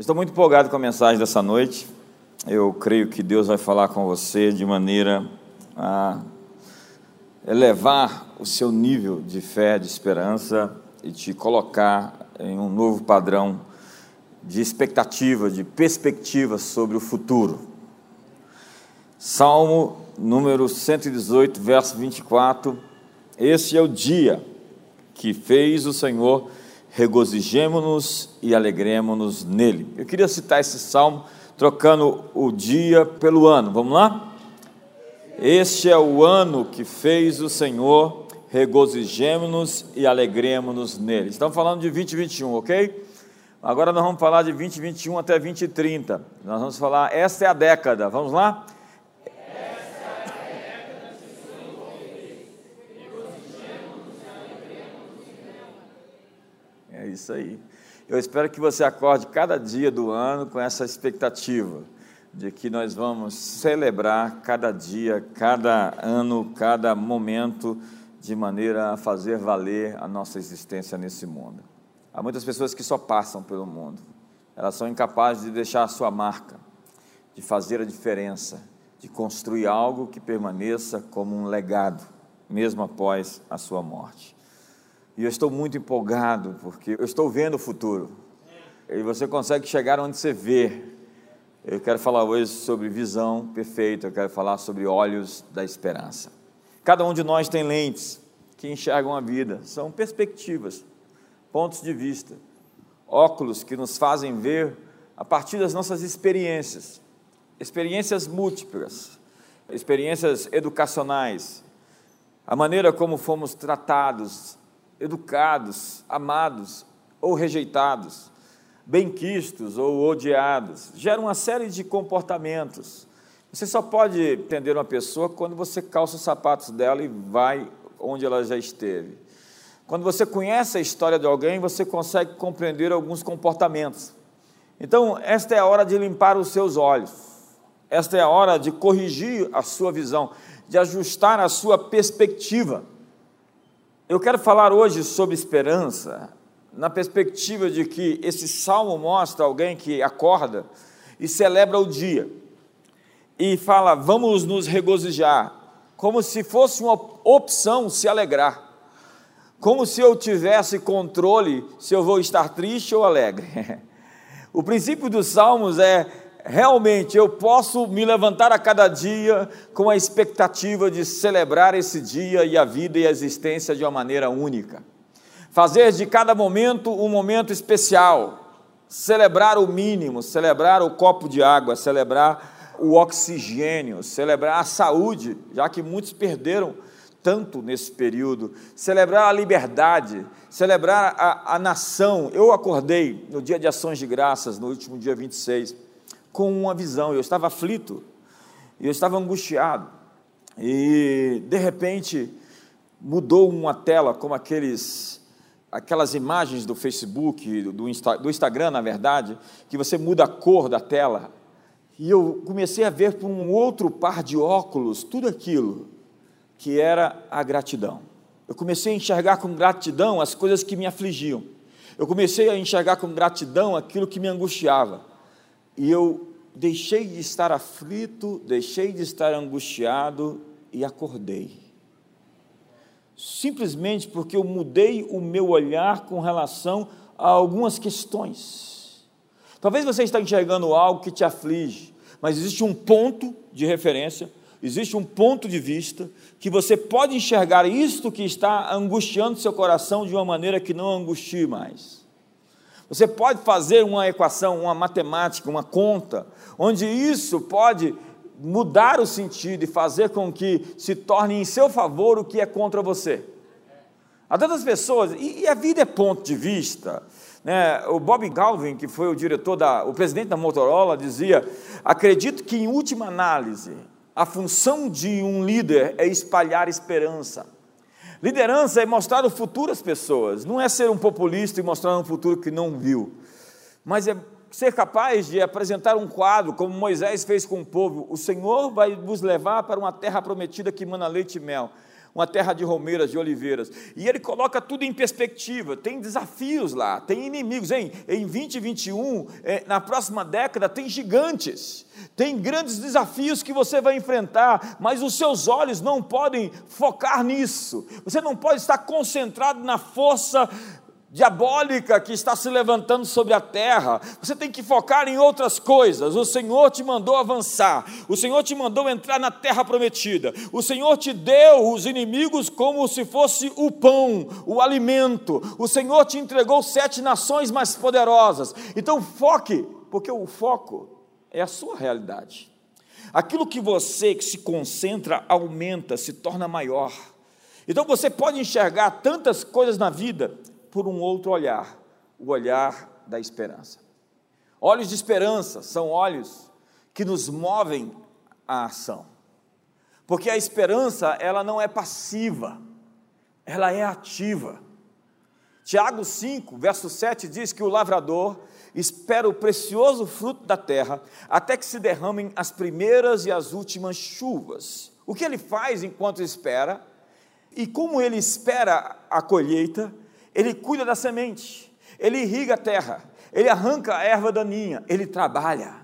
Estou muito empolgado com a mensagem dessa noite. Eu creio que Deus vai falar com você de maneira a elevar o seu nível de fé, de esperança e te colocar em um novo padrão de expectativa, de perspectiva sobre o futuro. Salmo número 118, verso 24. Este é o dia que fez o Senhor regozijemo-nos e alegremos-nos nele. Eu queria citar esse salmo trocando o dia pelo ano. Vamos lá? Este é o ano que fez o Senhor, regozijemo-nos e alegremos-nos nele. Estamos falando de 2021, ok? Agora nós vamos falar de 2021 até 2030. Nós vamos falar, esta é a década. Vamos lá? Isso aí. Eu espero que você acorde cada dia do ano com essa expectativa de que nós vamos celebrar cada dia, cada ano, cada momento, de maneira a fazer valer a nossa existência nesse mundo. Há muitas pessoas que só passam pelo mundo, elas são incapazes de deixar a sua marca, de fazer a diferença, de construir algo que permaneça como um legado, mesmo após a sua morte. E eu estou muito empolgado, porque eu estou vendo o futuro. E você consegue chegar onde você vê. Eu quero falar hoje sobre visão perfeita, eu quero falar sobre olhos da esperança. Cada um de nós tem lentes que enxergam a vida, são perspectivas, pontos de vista, óculos que nos fazem ver a partir das nossas experiências, experiências múltiplas, experiências educacionais, a maneira como fomos tratados, educados, amados ou rejeitados, benquistos ou odiados, gera uma série de comportamentos. Você só pode entender uma pessoa quando você calça os sapatos dela e vai onde ela já esteve. Quando você conhece a história de alguém, você consegue compreender alguns comportamentos. Então, esta é a hora de limpar os seus olhos. Esta é a hora de corrigir a sua visão, de ajustar a sua perspectiva. Eu quero falar hoje sobre esperança, na perspectiva de que esse salmo mostra alguém que acorda e celebra o dia e fala: vamos nos regozijar, como se fosse uma opção se alegrar, como se eu tivesse controle se eu vou estar triste ou alegre. O princípio dos salmos é realmente eu posso me levantar a cada dia com a expectativa de celebrar esse dia e a vida e a existência de uma maneira única. Fazer de cada momento um momento especial, celebrar o mínimo, celebrar o copo de água, celebrar o oxigênio, celebrar a saúde, já que muitos perderam tanto nesse período, celebrar a liberdade, celebrar a, a nação. Eu acordei no dia de ações de graças, no último dia 26 com uma visão. Eu estava aflito, eu estava angustiado. E de repente mudou uma tela como aqueles aquelas imagens do Facebook, do, Insta, do Instagram, na verdade, que você muda a cor da tela. E eu comecei a ver por um outro par de óculos tudo aquilo que era a gratidão. Eu comecei a enxergar com gratidão as coisas que me afligiam. Eu comecei a enxergar com gratidão aquilo que me angustiava e eu deixei de estar aflito, deixei de estar angustiado e acordei. Simplesmente porque eu mudei o meu olhar com relação a algumas questões. Talvez você esteja enxergando algo que te aflige, mas existe um ponto de referência, existe um ponto de vista que você pode enxergar isto que está angustiando seu coração de uma maneira que não angustie mais. Você pode fazer uma equação, uma matemática, uma conta, onde isso pode mudar o sentido e fazer com que se torne em seu favor o que é contra você. Há tantas pessoas, e, a vida é ponto de vista. Né? O Bob Galvin, que foi o diretor da, o presidente da Motorola, dizia: acredito que em última análise a função de um líder é espalhar esperança. Liderança é mostrar o futuro às pessoas, não é ser um populista e mostrar um futuro que não viu, mas é ser capaz de apresentar um quadro, como Moisés fez com o povo: o Senhor vai vos levar para uma terra prometida que mana leite e mel. Uma terra de romeiras, de oliveiras. E ele coloca tudo em perspectiva. Tem desafios lá, tem inimigos. Em, em 2021, é, na próxima década, tem gigantes, tem grandes desafios que você vai enfrentar, mas os seus olhos não podem focar nisso. Você não pode estar concentrado na força diabólica que está se levantando sobre a terra. Você tem que focar em outras coisas. O Senhor te mandou avançar. O Senhor te mandou entrar na terra prometida. O Senhor te deu os inimigos como se fosse o pão, o alimento. O Senhor te entregou sete nações mais poderosas. Então foque, porque o foco é a sua realidade. Aquilo que você que se concentra aumenta, se torna maior. Então você pode enxergar tantas coisas na vida por um outro olhar, o olhar da esperança. Olhos de esperança são olhos que nos movem à ação. Porque a esperança, ela não é passiva, ela é ativa. Tiago 5, verso 7 diz que o lavrador espera o precioso fruto da terra até que se derramem as primeiras e as últimas chuvas. O que ele faz enquanto espera? E como ele espera a colheita, ele cuida da semente, ele irriga a terra, ele arranca a erva daninha, ele trabalha.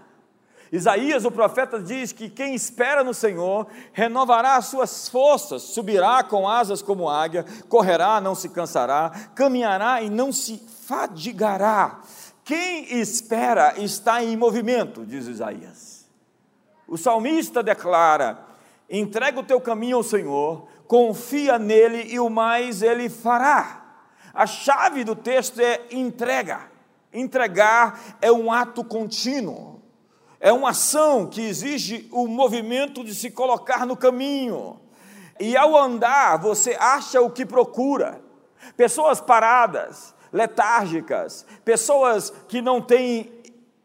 Isaías, o profeta, diz que quem espera no Senhor renovará as suas forças, subirá com asas como águia, correrá, não se cansará, caminhará e não se fadigará. Quem espera está em movimento, diz Isaías. O salmista declara: entrega o teu caminho ao Senhor, confia nele e o mais ele fará. A chave do texto é entrega. Entregar é um ato contínuo, é uma ação que exige o movimento de se colocar no caminho. E ao andar, você acha o que procura. Pessoas paradas, letárgicas, pessoas que não têm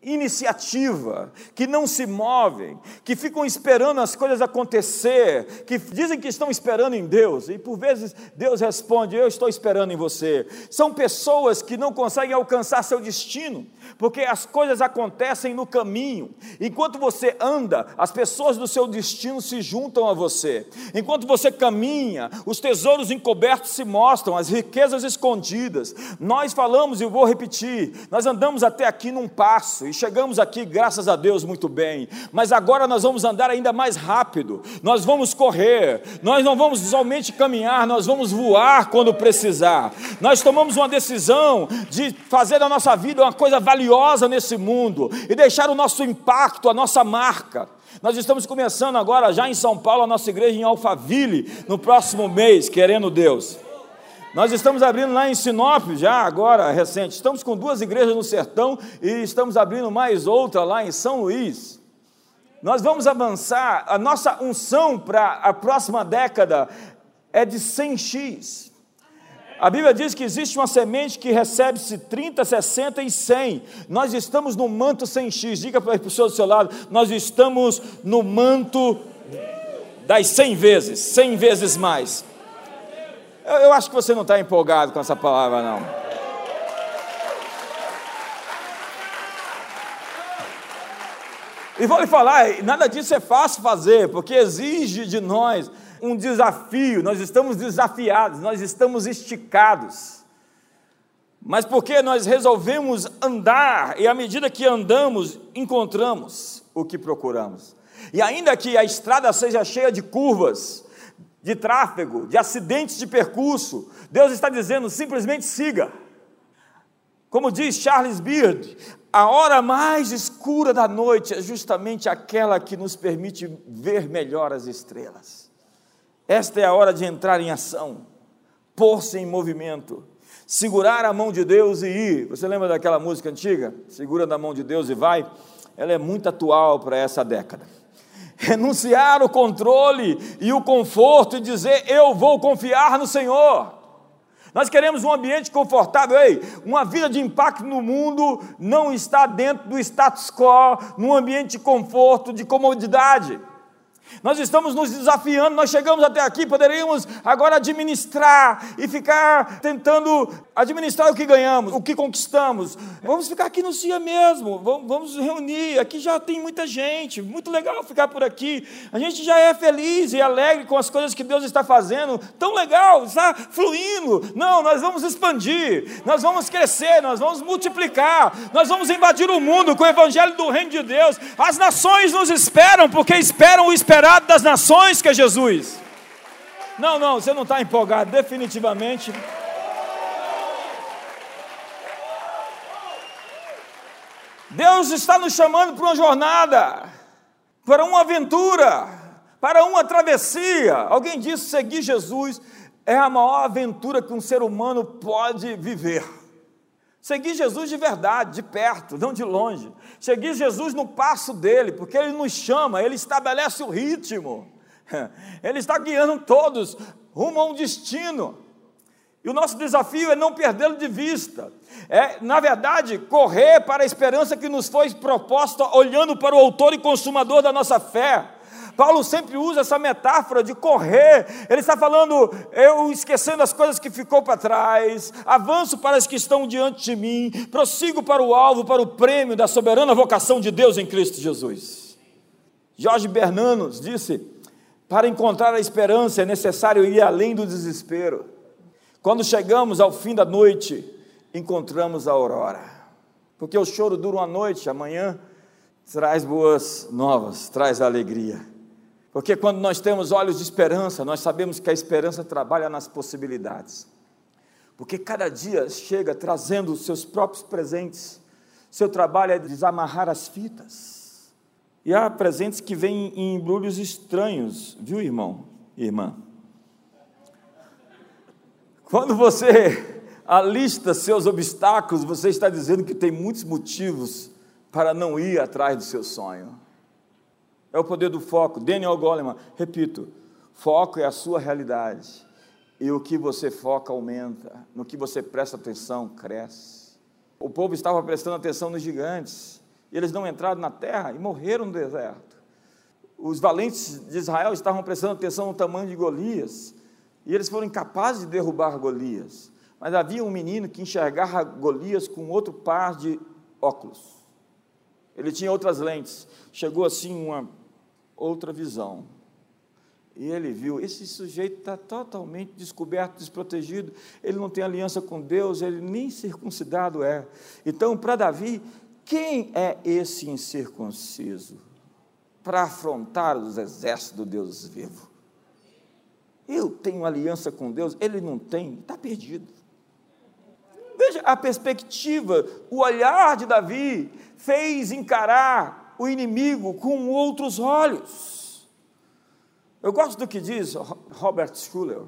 iniciativa, que não se movem, que ficam esperando as coisas acontecer, que dizem que estão esperando em Deus, e por vezes Deus responde: Eu estou esperando em você. São pessoas que não conseguem alcançar seu destino, porque as coisas acontecem no caminho. Enquanto você anda, as pessoas do seu destino se juntam a você. Enquanto você caminha, os tesouros encobertos se mostram, as riquezas escondidas. Nós falamos, e vou repetir, nós andamos até aqui num passo e chegamos aqui, graças a Deus, muito bem. Mas agora nós vamos andar ainda mais rápido, nós vamos correr, nós não vamos somente caminhar, nós vamos voar quando precisar. Nós tomamos uma decisão de fazer da nossa vida uma coisa valiosa nesse mundo e deixar o nosso impacto, a nossa marca. Nós estamos começando agora, já em São Paulo, a nossa igreja em Alphaville, no próximo mês, querendo Deus. Nós estamos abrindo lá em Sinop, já agora, recente. Estamos com duas igrejas no sertão e estamos abrindo mais outra lá em São Luís. Nós vamos avançar, a nossa unção para a próxima década é de 100x. A Bíblia diz que existe uma semente que recebe-se 30, 60 e 100. Nós estamos no manto 100x. Diga para a pessoa do seu lado, nós estamos no manto das 100 vezes, 100 vezes mais. Eu, eu acho que você não está empolgado com essa palavra, não. E vou lhe falar, nada disso é fácil fazer, porque exige de nós um desafio, nós estamos desafiados, nós estamos esticados. Mas porque nós resolvemos andar, e à medida que andamos, encontramos o que procuramos. E ainda que a estrada seja cheia de curvas, de tráfego, de acidentes de percurso. Deus está dizendo simplesmente siga. Como diz Charles Beard, a hora mais escura da noite é justamente aquela que nos permite ver melhor as estrelas. Esta é a hora de entrar em ação, pôr-se em movimento, segurar a mão de Deus e ir. Você lembra daquela música antiga? Segura na mão de Deus e vai. Ela é muito atual para essa década renunciar o controle e o conforto e dizer: Eu vou confiar no Senhor. Nós queremos um ambiente confortável. Ei, uma vida de impacto no mundo não está dentro do status quo, num ambiente de conforto, de comodidade. Nós estamos nos desafiando, nós chegamos até aqui, poderíamos agora administrar e ficar tentando administrar o que ganhamos, o que conquistamos. Vamos ficar aqui no CIA mesmo, vamos, reunir. Aqui já tem muita gente, muito legal ficar por aqui. A gente já é feliz e alegre com as coisas que Deus está fazendo, tão legal, está fluindo. Não, nós vamos expandir, nós vamos crescer, nós vamos multiplicar, nós vamos invadir o mundo com o evangelho do reino de Deus. As nações nos esperam, porque esperam o esperado das nações que é Jesus. Não, não, você não está empolgado, definitivamente. Deus está nos chamando para uma jornada, para uma aventura, para uma travessia. Alguém disse: seguir Jesus é a maior aventura que um ser humano pode viver. Seguir Jesus de verdade, de perto, não de longe. Seguir Jesus no passo dele, porque ele nos chama, ele estabelece o ritmo. Ele está guiando todos rumo a um destino. E o nosso desafio é não perdê-lo de vista. É, na verdade, correr para a esperança que nos foi proposta, olhando para o autor e consumador da nossa fé. Paulo sempre usa essa metáfora de correr. Ele está falando, eu esquecendo as coisas que ficou para trás, avanço para as que estão diante de mim, prossigo para o alvo, para o prêmio da soberana vocação de Deus em Cristo Jesus. Jorge Bernanos disse: para encontrar a esperança é necessário ir além do desespero. Quando chegamos ao fim da noite, encontramos a aurora. Porque o choro dura uma noite, amanhã traz boas novas, traz alegria. Porque quando nós temos olhos de esperança, nós sabemos que a esperança trabalha nas possibilidades. Porque cada dia chega trazendo os seus próprios presentes. Seu trabalho é desamarrar as fitas. E há presentes que vêm em embrulhos estranhos, viu, irmão, irmã? Quando você alista seus obstáculos, você está dizendo que tem muitos motivos para não ir atrás do seu sonho. É o poder do foco. Daniel Goleman, repito, foco é a sua realidade. E o que você foca aumenta, no que você presta atenção cresce. O povo estava prestando atenção nos gigantes, e eles não entraram na terra e morreram no deserto. Os valentes de Israel estavam prestando atenção no tamanho de Golias, e eles foram incapazes de derrubar Golias. Mas havia um menino que enxergava Golias com outro par de óculos. Ele tinha outras lentes. Chegou assim uma outra visão. E ele viu: esse sujeito está totalmente descoberto, desprotegido, ele não tem aliança com Deus, ele nem circuncidado é. Então, para Davi, quem é esse incircunciso para afrontar os exércitos do Deus vivo? Eu tenho aliança com Deus, ele não tem, está perdido. Veja a perspectiva, o olhar de Davi fez encarar o inimigo com outros olhos. Eu gosto do que diz Robert Schuller.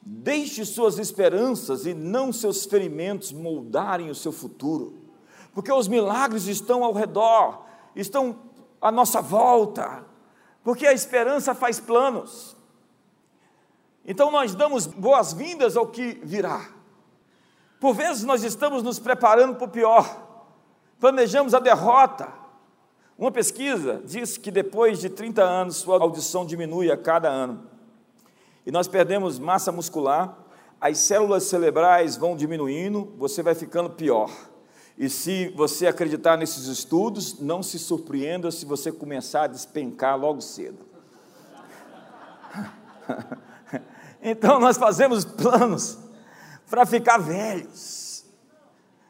Deixe suas esperanças e não seus ferimentos moldarem o seu futuro, porque os milagres estão ao redor, estão à nossa volta, porque a esperança faz planos. Então nós damos boas-vindas ao que virá. Por vezes nós estamos nos preparando para o pior, planejamos a derrota. Uma pesquisa diz que depois de 30 anos sua audição diminui a cada ano. E nós perdemos massa muscular, as células cerebrais vão diminuindo, você vai ficando pior. E se você acreditar nesses estudos, não se surpreenda se você começar a despencar logo cedo. Então nós fazemos planos para ficar velhos,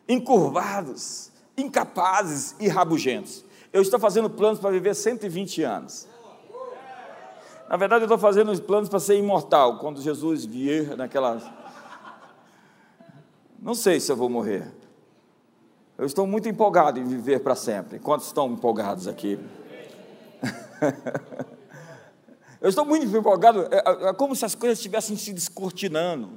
encurvados, incapazes e rabugentos. Eu estou fazendo planos para viver 120 anos. Na verdade, eu estou fazendo os planos para ser imortal quando Jesus vier naquela. Não sei se eu vou morrer. Eu estou muito empolgado em viver para sempre. Quantos estão empolgados aqui? Eu estou muito empolgado, é, é, é como se as coisas estivessem se descortinando.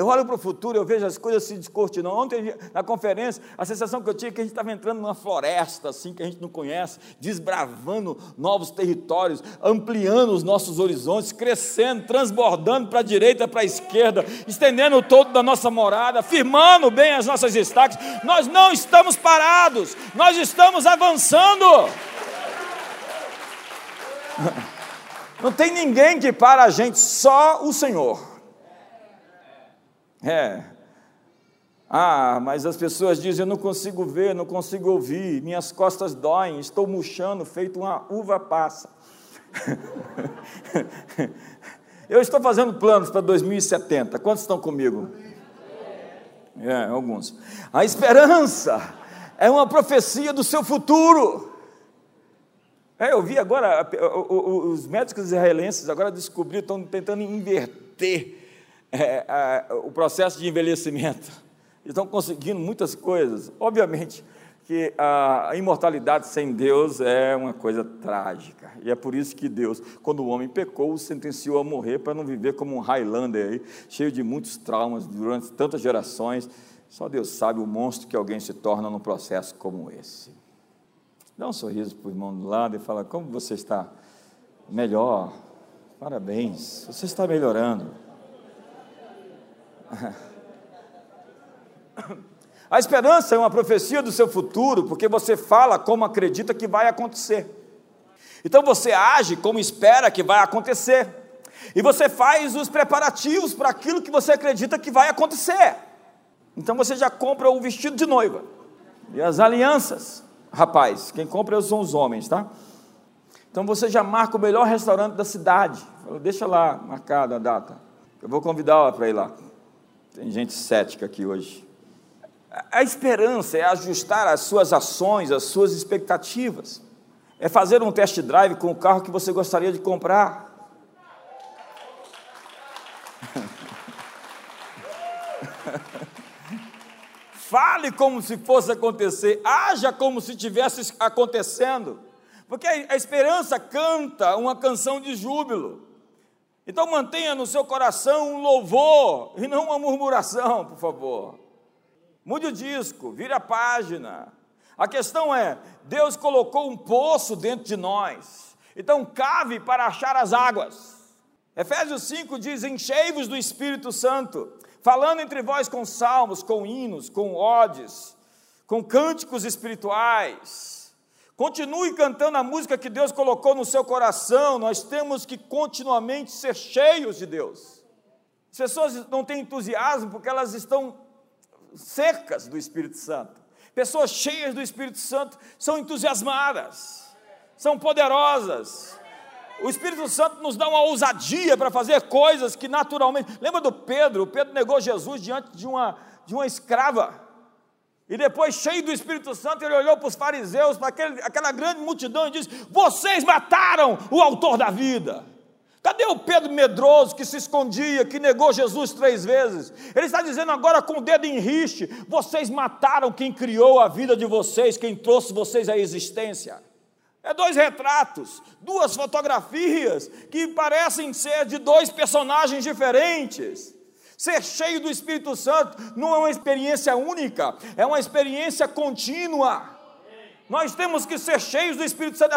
Eu olho para o futuro, eu vejo as coisas se descortinando. Ontem, na conferência, a sensação que eu tinha é que a gente estava entrando numa floresta, assim, que a gente não conhece, desbravando novos territórios, ampliando os nossos horizontes, crescendo, transbordando para a direita, para a esquerda, estendendo o todo da nossa morada, firmando bem as nossas estacas. Nós não estamos parados, nós estamos avançando. Não tem ninguém que para a gente, só o Senhor. É. Ah, mas as pessoas dizem: eu não consigo ver, não consigo ouvir, minhas costas doem, estou murchando, feito uma uva passa. eu estou fazendo planos para 2070. Quantos estão comigo? É, alguns. A esperança é uma profecia do seu futuro. É, eu vi agora, os médicos israelenses agora descobriram, estão tentando inverter é, a, o processo de envelhecimento. Estão conseguindo muitas coisas. Obviamente que a imortalidade sem Deus é uma coisa trágica. E é por isso que Deus, quando o homem pecou, o sentenciou a morrer para não viver como um Highlander aí, cheio de muitos traumas durante tantas gerações. Só Deus sabe o monstro que alguém se torna num processo como esse. Dá um sorriso para o irmão do lado e fala: Como você está? Melhor. Parabéns, você está melhorando. A esperança é uma profecia do seu futuro, porque você fala como acredita que vai acontecer. Então você age como espera que vai acontecer. E você faz os preparativos para aquilo que você acredita que vai acontecer. Então você já compra o vestido de noiva e as alianças rapaz, quem compra são os homens, tá? Então você já marca o melhor restaurante da cidade. Deixa lá marcada a data. Eu vou convidá-la para ir lá. Tem gente cética aqui hoje. A esperança é ajustar as suas ações, as suas expectativas. É fazer um test drive com o carro que você gostaria de comprar. Fale como se fosse acontecer, haja como se tivesse acontecendo, porque a esperança canta uma canção de júbilo. Então mantenha no seu coração um louvor e não uma murmuração, por favor. Mude o disco, vire a página. A questão é: Deus colocou um poço dentro de nós, então cave para achar as águas. Efésios 5 diz: Enchei-vos do Espírito Santo falando entre vós com salmos, com hinos, com odes, com cânticos espirituais. Continue cantando a música que Deus colocou no seu coração. Nós temos que continuamente ser cheios de Deus. As pessoas não têm entusiasmo porque elas estão secas do Espírito Santo. Pessoas cheias do Espírito Santo são entusiasmadas, são poderosas, o Espírito Santo nos dá uma ousadia para fazer coisas que naturalmente. Lembra do Pedro? O Pedro negou Jesus diante de uma, de uma escrava. E depois, cheio do Espírito Santo, ele olhou para os fariseus, para aquele, aquela grande multidão e disse: Vocês mataram o autor da vida. Cadê o Pedro medroso que se escondia, que negou Jesus três vezes? Ele está dizendo agora com o dedo em riste: Vocês mataram quem criou a vida de vocês, quem trouxe vocês à existência. É dois retratos, duas fotografias que parecem ser de dois personagens diferentes. Ser cheio do Espírito Santo não é uma experiência única, é uma experiência contínua. Nós temos que ser cheios do Espírito Santo.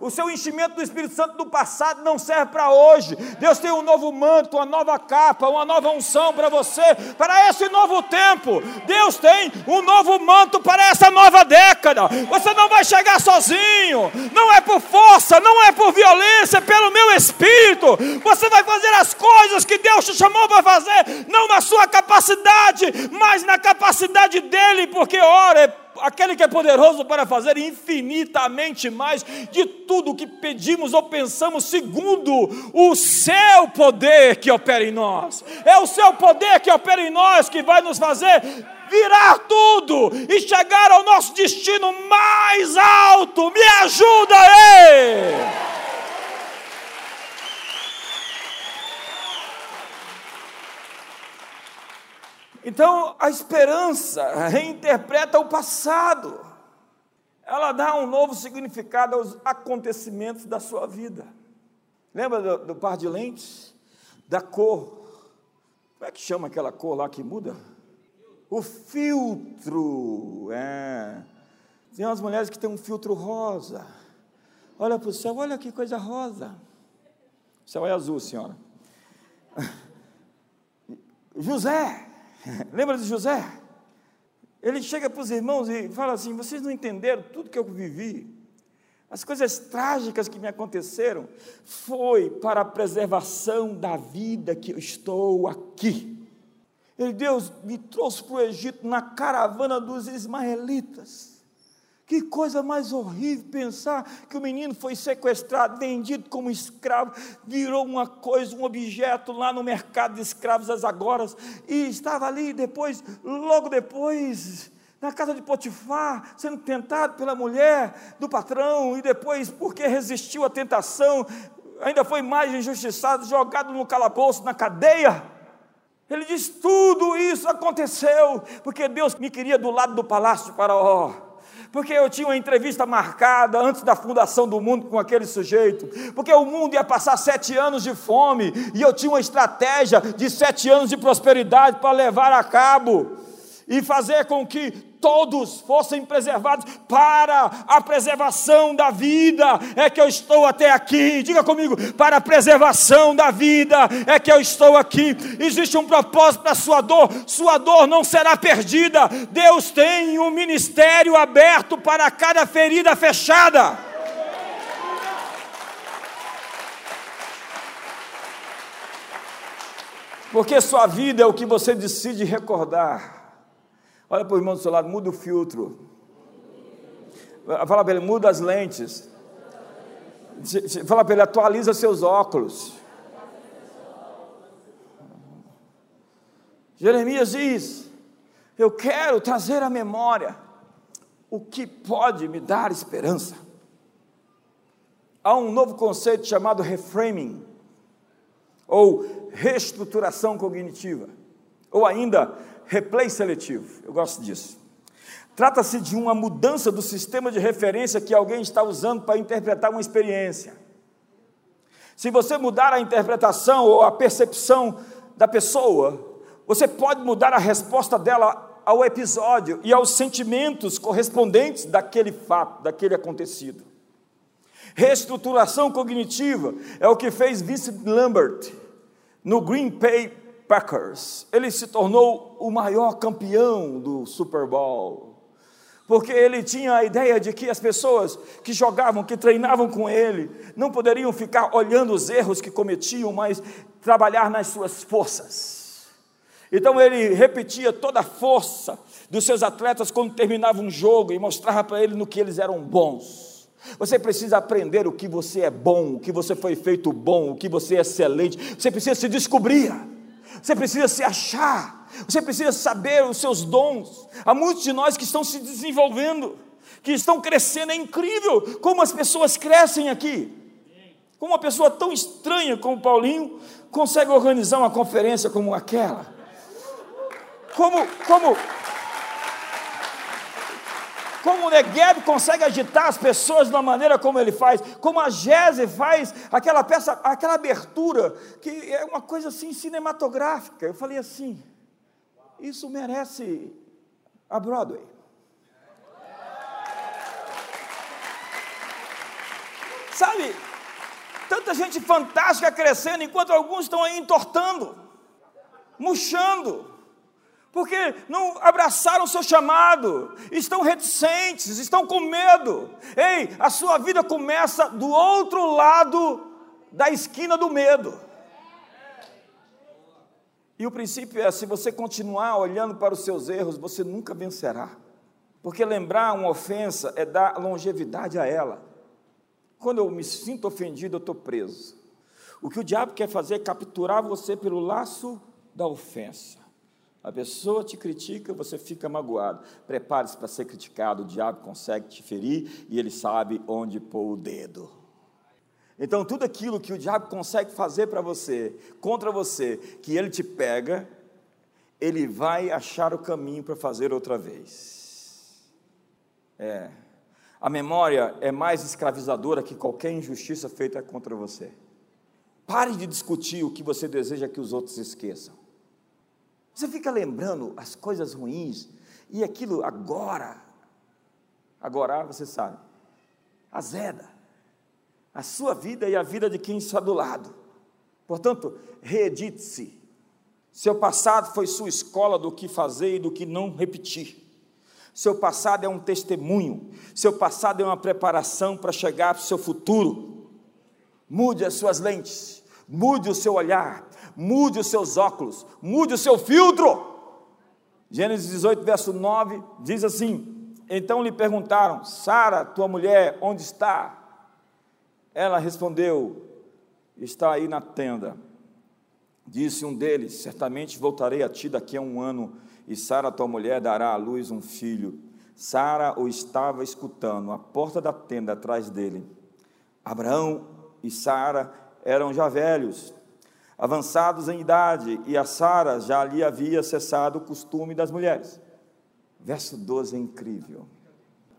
o seu enchimento do Espírito Santo do passado não serve para hoje. Deus tem um novo manto, uma nova capa, uma nova unção para você, para esse novo tempo. Deus tem um novo manto para essa nova década. Você não vai chegar sozinho. Não é por força, não é por violência, é pelo meu Espírito. Você vai fazer as coisas que Deus te chamou para fazer, não na sua capacidade, mas na capacidade dele, porque ora é aquele que é poderoso para fazer infinitamente mais de tudo o que pedimos ou pensamos, segundo o seu poder que opera em nós. É o seu poder que opera em nós que vai nos fazer virar tudo e chegar ao nosso destino mais alto. Me ajuda aí! Então, a esperança reinterpreta o passado. Ela dá um novo significado aos acontecimentos da sua vida. Lembra do, do par de lentes? Da cor. Como é que chama aquela cor lá que muda? O filtro. É. Tem umas mulheres que têm um filtro rosa. Olha para o céu, olha que coisa rosa. O céu é azul, senhora. José Lembra de José? Ele chega para os irmãos e fala assim: vocês não entenderam tudo que eu vivi. as coisas trágicas que me aconteceram, foi para a preservação da vida que eu estou aqui. E Deus me trouxe para o Egito na caravana dos ismaelitas. Que coisa mais horrível pensar que o menino foi sequestrado, vendido como escravo, virou uma coisa, um objeto lá no mercado de escravos das Agoras, e estava ali depois, logo depois, na casa de Potifar, sendo tentado pela mulher do patrão, e depois, porque resistiu à tentação, ainda foi mais injustiçado, jogado no calabouço, na cadeia. Ele diz: tudo isso aconteceu porque Deus me queria do lado do palácio de Faraó. Porque eu tinha uma entrevista marcada antes da fundação do mundo com aquele sujeito. Porque o mundo ia passar sete anos de fome. E eu tinha uma estratégia de sete anos de prosperidade para levar a cabo e fazer com que todos fossem preservados para a preservação da vida. É que eu estou até aqui. Diga comigo, para a preservação da vida é que eu estou aqui. Existe um propósito para sua dor. Sua dor não será perdida. Deus tem um ministério aberto para cada ferida fechada. Porque sua vida é o que você decide recordar. Olha para o irmão do seu lado, muda o filtro. Fala para ele, muda as lentes. Fala para ele, atualiza seus óculos. Jeremias diz: Eu quero trazer à memória o que pode me dar esperança. Há um novo conceito chamado reframing, ou reestruturação cognitiva, ou ainda replay seletivo. Eu gosto disso. Trata-se de uma mudança do sistema de referência que alguém está usando para interpretar uma experiência. Se você mudar a interpretação ou a percepção da pessoa, você pode mudar a resposta dela ao episódio e aos sentimentos correspondentes daquele fato, daquele acontecido. Reestruturação cognitiva é o que fez Vincent Lambert no Green Bay Packers. Ele se tornou o maior campeão do Super Bowl. Porque ele tinha a ideia de que as pessoas que jogavam, que treinavam com ele, não poderiam ficar olhando os erros que cometiam, mas trabalhar nas suas forças. Então ele repetia toda a força dos seus atletas quando terminava um jogo e mostrava para ele no que eles eram bons. Você precisa aprender o que você é bom, o que você foi feito bom, o que você é excelente. Você precisa se descobrir você precisa se achar, você precisa saber os seus dons. Há muitos de nós que estão se desenvolvendo, que estão crescendo, é incrível como as pessoas crescem aqui. Como uma pessoa tão estranha como Paulinho consegue organizar uma conferência como aquela. Como, como, como o Negueb consegue agitar as pessoas da maneira como ele faz, como a Gese faz aquela peça, aquela abertura, que é uma coisa assim cinematográfica. Eu falei assim: isso merece a Broadway. Sabe, tanta gente fantástica crescendo, enquanto alguns estão aí entortando, murchando porque não abraçaram o seu chamado, estão reticentes, estão com medo. Ei, a sua vida começa do outro lado da esquina do medo. E o princípio é: se você continuar olhando para os seus erros, você nunca vencerá. Porque lembrar uma ofensa é dar longevidade a ela. Quando eu me sinto ofendido, eu estou preso. O que o diabo quer fazer é capturar você pelo laço da ofensa. A pessoa te critica, você fica magoado. Prepare-se para ser criticado, o diabo consegue te ferir e ele sabe onde pôr o dedo. Então, tudo aquilo que o diabo consegue fazer para você, contra você, que ele te pega, ele vai achar o caminho para fazer outra vez. É. A memória é mais escravizadora que qualquer injustiça feita contra você. Pare de discutir o que você deseja que os outros esqueçam. Você fica lembrando as coisas ruins e aquilo agora, agora você sabe, azeda a sua vida e a vida de quem está do lado. Portanto, reedite-se. Seu passado foi sua escola do que fazer e do que não repetir. Seu passado é um testemunho, seu passado é uma preparação para chegar para o seu futuro. Mude as suas lentes, mude o seu olhar, mude os seus óculos, mude o seu filtro. Gênesis 18, verso 9 diz assim: Então lhe perguntaram, Sara, tua mulher, onde está? Ela respondeu: Está aí na tenda. Disse um deles: Certamente voltarei a ti daqui a um ano e Sara, tua mulher, dará à luz um filho. Sara o estava escutando, à porta da tenda atrás dele. Abraão e Sara eram já velhos, avançados em idade, e a Sara já lhe havia cessado o costume das mulheres. Verso 12 é incrível.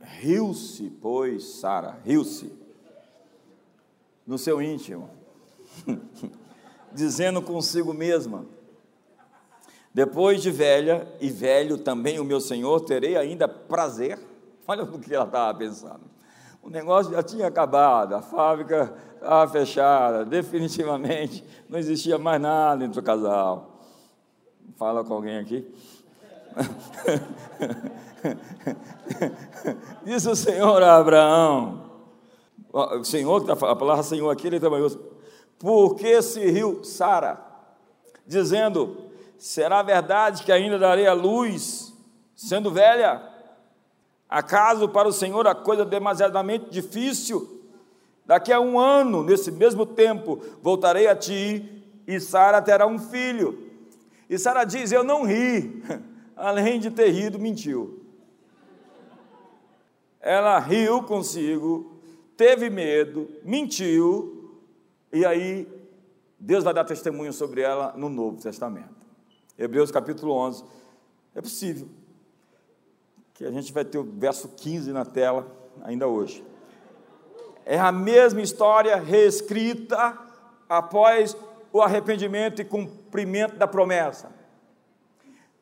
Riu-se, pois, Sara, riu-se no seu íntimo, dizendo consigo mesma: depois de velha e velho também o meu Senhor, terei ainda prazer. Olha o que ela estava pensando. O negócio já tinha acabado, a fábrica estava fechada, definitivamente não existia mais nada entre o casal. Fala com alguém aqui. Diz o Senhor a Abraão, o Senhor, tá a palavra Senhor aqui, ele trabalhou, porque se riu Sara, dizendo: Será verdade que ainda darei a luz, sendo velha? Acaso para o Senhor a coisa demasiadamente difícil? Daqui a um ano, nesse mesmo tempo, voltarei a ti e Sara terá um filho. E Sara diz: Eu não ri, além de ter rido, mentiu. Ela riu consigo, teve medo, mentiu, e aí Deus vai dar testemunho sobre ela no Novo Testamento. Hebreus capítulo 11. É possível que a gente vai ter o verso 15 na tela ainda hoje. É a mesma história reescrita após o arrependimento e cumprimento da promessa.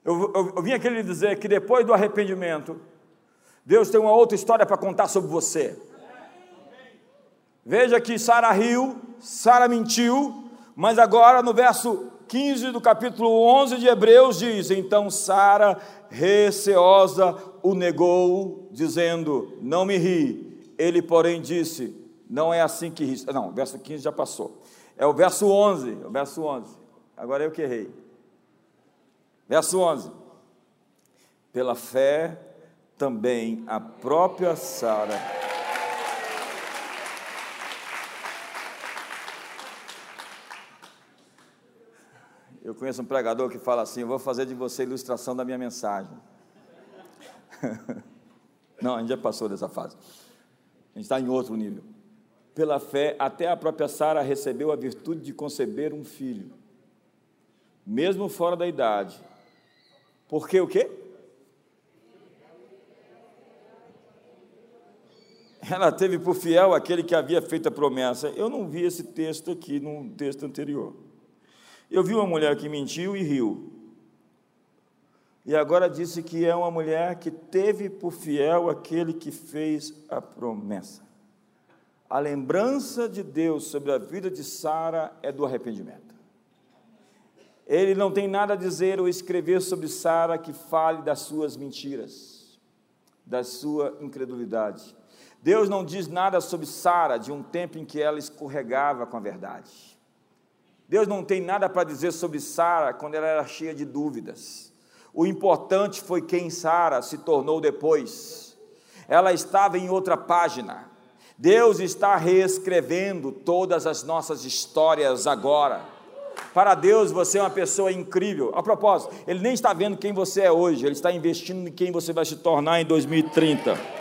Eu, eu, eu vim aqui lhe dizer que depois do arrependimento, Deus tem uma outra história para contar sobre você. Veja que Sara riu, Sara mentiu, mas agora no verso 15 do capítulo 11 de Hebreus diz: Então Sara, receosa, o negou, dizendo: Não me ri. Ele, porém, disse: Não é assim que ri. Não, verso 15 já passou. É o verso 11. O verso 11. Agora eu que errei. Verso 11. Pela fé, também a própria Sara Eu conheço um pregador que fala assim: Eu vou fazer de você a ilustração da minha mensagem. Não, a gente já passou dessa fase. Gente está em outro nível. Pela fé, até a própria Sara recebeu a virtude de conceber um filho, mesmo fora da idade. Porque o quê? Ela teve por fiel aquele que havia feito a promessa. Eu não vi esse texto aqui no texto anterior. Eu vi uma mulher que mentiu e riu. E agora disse que é uma mulher que teve por fiel aquele que fez a promessa. A lembrança de Deus sobre a vida de Sara é do arrependimento. Ele não tem nada a dizer ou escrever sobre Sara que fale das suas mentiras, da sua incredulidade. Deus não diz nada sobre Sara de um tempo em que ela escorregava com a verdade. Deus não tem nada para dizer sobre Sara quando ela era cheia de dúvidas. O importante foi quem Sara se tornou depois. Ela estava em outra página. Deus está reescrevendo todas as nossas histórias agora. Para Deus você é uma pessoa incrível. A propósito, Ele nem está vendo quem você é hoje, Ele está investindo em quem você vai se tornar em 2030.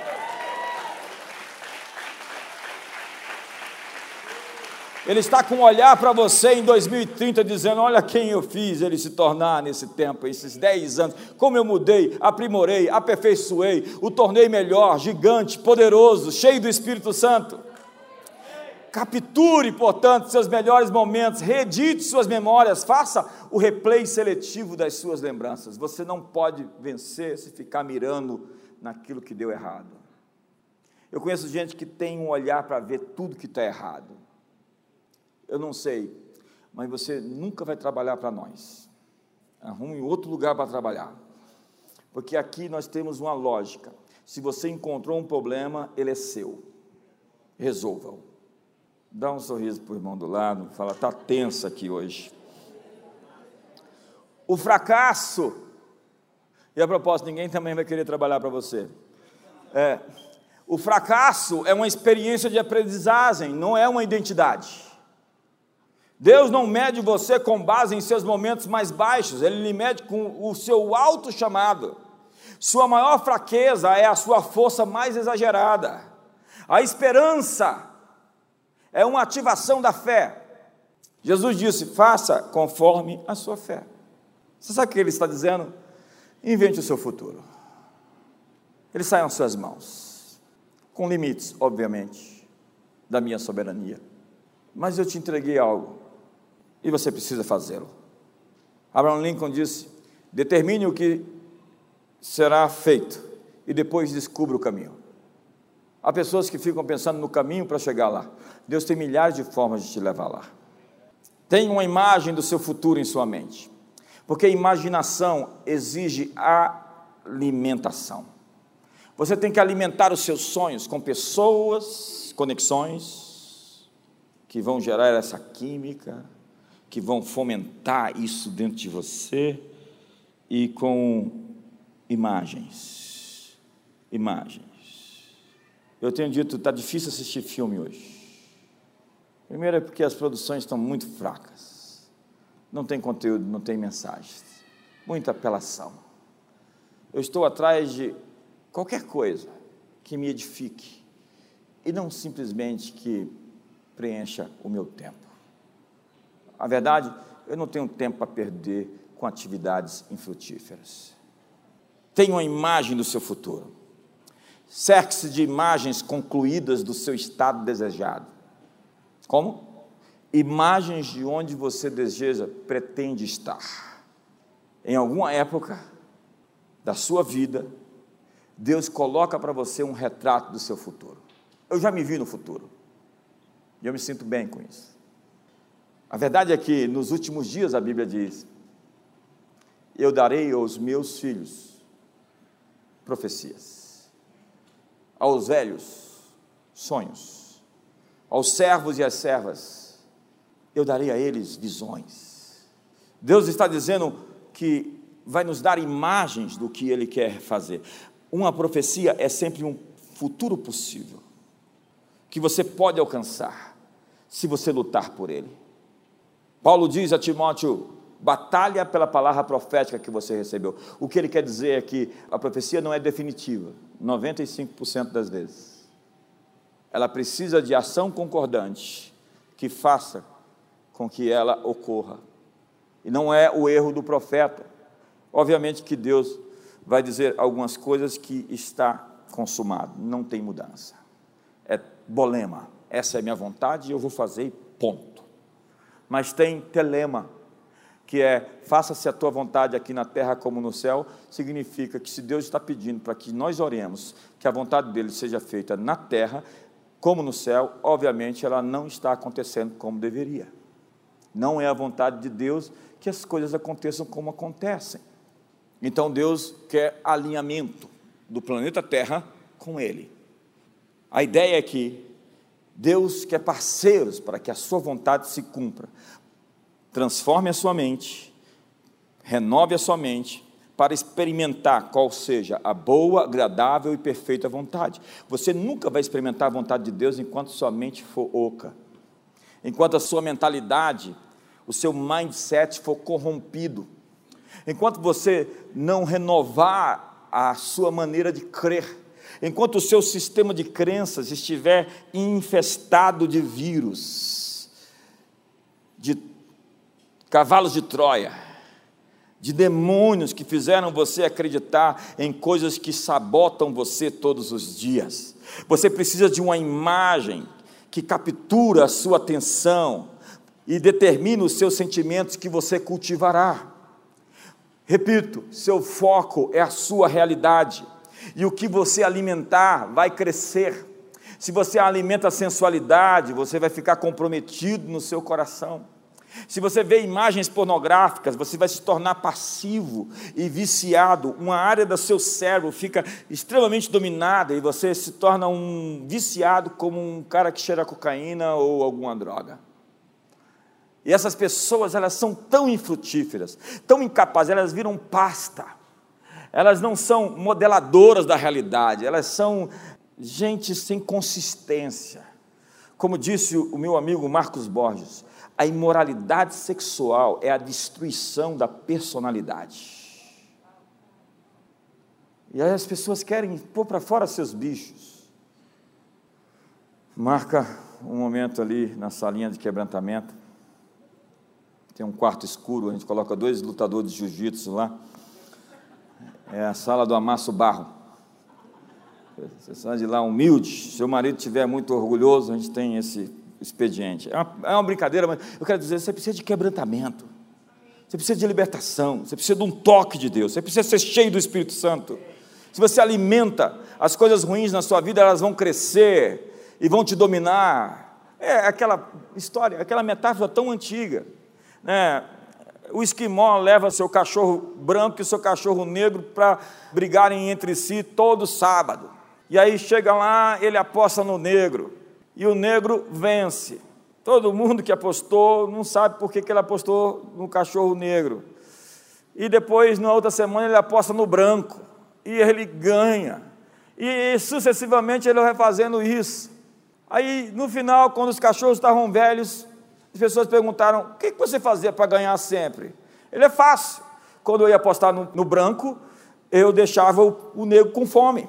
Ele está com um olhar para você em 2030, dizendo: Olha quem eu fiz ele se tornar nesse tempo, esses 10 anos. Como eu mudei, aprimorei, aperfeiçoei, o tornei melhor, gigante, poderoso, cheio do Espírito Santo. Capture, portanto, seus melhores momentos, reedite suas memórias, faça o replay seletivo das suas lembranças. Você não pode vencer se ficar mirando naquilo que deu errado. Eu conheço gente que tem um olhar para ver tudo que está errado. Eu não sei, mas você nunca vai trabalhar para nós. Arrume outro lugar para trabalhar. porque aqui nós temos uma lógica. Se você encontrou um problema, ele é seu. Resolva-o. Dá um sorriso para o irmão do lado, fala, está tensa aqui hoje. O fracasso, e a propósito, ninguém também vai querer trabalhar para você. É, o fracasso é uma experiência de aprendizagem, não é uma identidade. Deus não mede você com base em seus momentos mais baixos, Ele lhe mede com o seu alto chamado. Sua maior fraqueza é a sua força mais exagerada. A esperança é uma ativação da fé. Jesus disse: faça conforme a sua fé. Você sabe o que ele está dizendo? Invente o seu futuro. Ele sai às suas mãos, com limites, obviamente, da minha soberania. Mas eu te entreguei algo e você precisa fazê-lo. Abraham Lincoln disse: determine o que será feito e depois descubra o caminho. Há pessoas que ficam pensando no caminho para chegar lá. Deus tem milhares de formas de te levar lá. Tenha uma imagem do seu futuro em sua mente, porque a imaginação exige alimentação. Você tem que alimentar os seus sonhos com pessoas, conexões, que vão gerar essa química, que vão fomentar isso dentro de você, e com imagens. Imagens. Eu tenho dito, está difícil assistir filme hoje. Primeiro é porque as produções estão muito fracas. Não tem conteúdo, não tem mensagens. Muita apelação. Eu estou atrás de qualquer coisa que me edifique e não simplesmente que preencha o meu tempo. A verdade, eu não tenho tempo para perder com atividades infrutíferas. Tenha uma imagem do seu futuro. Cerque-se de imagens concluídas do seu estado desejado. Como? Imagens de onde você deseja, pretende estar. Em alguma época da sua vida, Deus coloca para você um retrato do seu futuro. Eu já me vi no futuro. E eu me sinto bem com isso. A verdade é que nos últimos dias a Bíblia diz: Eu darei aos meus filhos profecias, aos velhos sonhos, aos servos e às servas, eu darei a eles visões. Deus está dizendo que vai nos dar imagens do que Ele quer fazer. Uma profecia é sempre um futuro possível, que você pode alcançar, se você lutar por ele. Paulo diz a Timóteo: batalha pela palavra profética que você recebeu. O que ele quer dizer é que a profecia não é definitiva, 95% das vezes. Ela precisa de ação concordante que faça com que ela ocorra. E não é o erro do profeta. Obviamente que Deus vai dizer algumas coisas que está consumado, não tem mudança. É bolema. Essa é a minha vontade e eu vou fazer, ponto mas tem telema, que é faça-se a tua vontade aqui na terra como no céu, significa que se Deus está pedindo para que nós oremos que a vontade dele seja feita na terra como no céu, obviamente ela não está acontecendo como deveria. Não é a vontade de Deus que as coisas aconteçam como acontecem. Então Deus quer alinhamento do planeta Terra com ele. A ideia é que Deus quer parceiros para que a sua vontade se cumpra. Transforme a sua mente, renove a sua mente, para experimentar qual seja a boa, agradável e perfeita vontade. Você nunca vai experimentar a vontade de Deus enquanto sua mente for oca, enquanto a sua mentalidade, o seu mindset for corrompido, enquanto você não renovar a sua maneira de crer enquanto o seu sistema de crenças estiver infestado de vírus, de cavalos de Troia, de demônios que fizeram você acreditar em coisas que sabotam você todos os dias. Você precisa de uma imagem que captura a sua atenção e determina os seus sentimentos que você cultivará. Repito, seu foco é a sua realidade e o que você alimentar vai crescer. Se você alimenta a sensualidade, você vai ficar comprometido no seu coração. Se você vê imagens pornográficas, você vai se tornar passivo e viciado. Uma área do seu cérebro fica extremamente dominada e você se torna um viciado como um cara que cheira cocaína ou alguma droga. E essas pessoas, elas são tão infrutíferas, tão incapazes, elas viram pasta. Elas não são modeladoras da realidade, elas são gente sem consistência. Como disse o meu amigo Marcos Borges, a imoralidade sexual é a destruição da personalidade. E aí as pessoas querem pôr para fora seus bichos. Marca um momento ali na salinha de quebrantamento. Tem um quarto escuro, a gente coloca dois lutadores de jiu-jitsu lá. É a sala do amasso barro. Você sai de lá humilde. Se seu marido estiver muito orgulhoso, a gente tem esse expediente. É uma, é uma brincadeira, mas eu quero dizer, você precisa de quebrantamento. Você precisa de libertação, você precisa de um toque de Deus, você precisa ser cheio do Espírito Santo. Se você alimenta as coisas ruins na sua vida, elas vão crescer e vão te dominar. É aquela história, aquela metáfora tão antiga. Né? O esquimó leva seu cachorro branco e seu cachorro negro para brigarem entre si todo sábado. E aí chega lá, ele aposta no negro e o negro vence. Todo mundo que apostou não sabe por que, ele apostou no cachorro negro. E depois, na outra semana, ele aposta no branco. E ele ganha. E sucessivamente ele vai fazendo isso. Aí, no final, quando os cachorros estavam velhos, as pessoas perguntaram: o que você fazia para ganhar sempre? Ele é fácil. Quando eu ia apostar no, no branco, eu deixava o, o, negro com fome.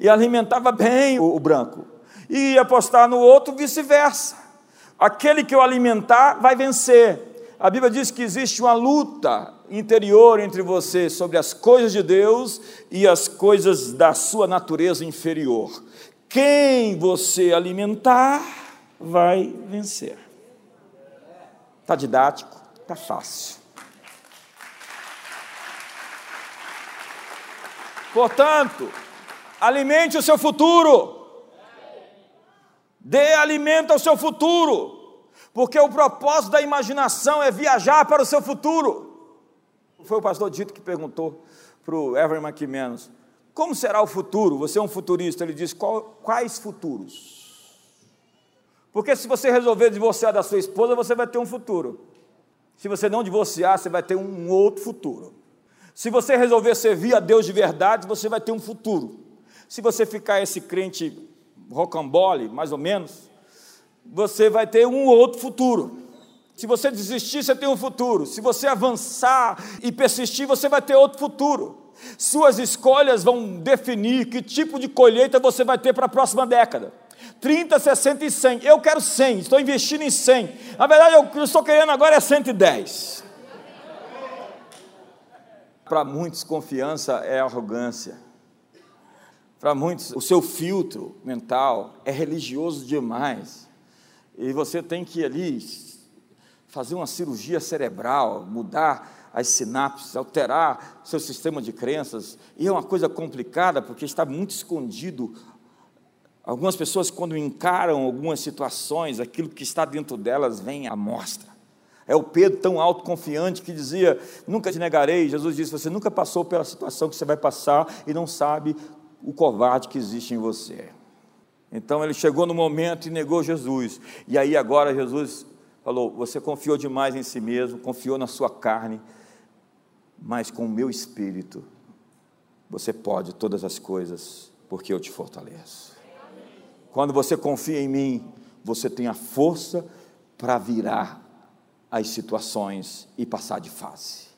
E alimentava bem o, o branco e ia apostar no outro, vice-versa. Aquele que eu alimentar vai vencer. A Bíblia diz que existe uma luta interior entre você sobre as coisas de Deus e as coisas da sua natureza inferior. Quem você alimentar vai vencer. Está didático? Está fácil. Portanto, alimente o seu futuro. Dê alimento ao seu futuro, porque o propósito da imaginação é viajar para o seu futuro. Foi o pastor Dito que perguntou para o Evan McManus: como será o futuro? Você é um futurista. Ele disse: quais futuros? Porque se você resolver divorciar da sua esposa, você vai ter um futuro. Se você não divorciar, você vai ter um outro futuro. Se você resolver servir a Deus de verdade, você vai ter um futuro. Se você ficar esse crente rocambole, mais ou menos, você vai ter um outro futuro. Se você desistir, você tem um futuro. Se você avançar e persistir, você vai ter outro futuro. Suas escolhas vão definir que tipo de colheita você vai ter para a próxima década. 30, 60 e 100. Eu quero 100, estou investindo em 100. Na verdade, o que eu estou querendo agora é 110. Para muitos, confiança é arrogância. Para muitos, o seu filtro mental é religioso demais. E você tem que ali fazer uma cirurgia cerebral, mudar as sinapses, alterar seu sistema de crenças. E é uma coisa complicada porque está muito escondido. Algumas pessoas, quando encaram algumas situações, aquilo que está dentro delas vem à mostra. É o Pedro tão autoconfiante que dizia: Nunca te negarei. Jesus disse: Você nunca passou pela situação que você vai passar e não sabe o covarde que existe em você. Então ele chegou no momento e negou Jesus. E aí agora Jesus falou: Você confiou demais em si mesmo, confiou na sua carne, mas com o meu espírito você pode todas as coisas, porque eu te fortaleço. Quando você confia em mim, você tem a força para virar as situações e passar de fase.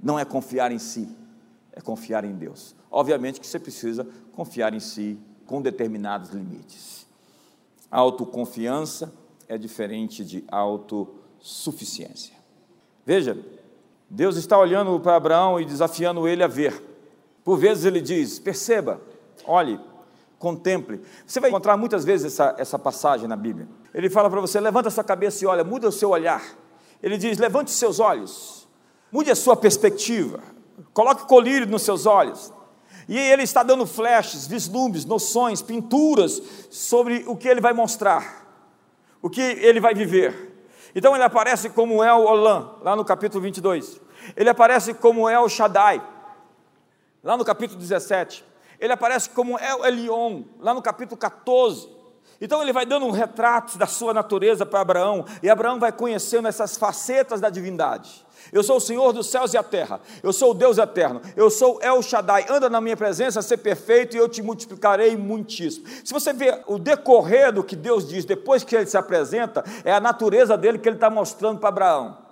Não é confiar em si, é confiar em Deus. Obviamente que você precisa confiar em si com determinados limites. Autoconfiança é diferente de autossuficiência. Veja, Deus está olhando para Abraão e desafiando ele a ver. Por vezes ele diz: perceba, olhe, contemple. Você vai encontrar muitas vezes essa, essa passagem na Bíblia. Ele fala para você: levanta a sua cabeça e olha, muda o seu olhar. Ele diz: levante os seus olhos, mude a sua perspectiva, coloque colírio nos seus olhos. E ele está dando flashes, vislumbres, noções, pinturas sobre o que ele vai mostrar, o que ele vai viver. Então ele aparece como El Olam, lá no capítulo 22. Ele aparece como El Shaddai, lá no capítulo 17. Ele aparece como El Elion, lá no capítulo 14. Então ele vai dando um retrato da sua natureza para Abraão, e Abraão vai conhecendo essas facetas da divindade. Eu sou o Senhor dos céus e a terra, eu sou o Deus eterno, eu sou El Shaddai, anda na minha presença, ser perfeito e eu te multiplicarei muitíssimo. Se você ver o decorrer do que Deus diz depois que ele se apresenta, é a natureza dele que ele está mostrando para Abraão.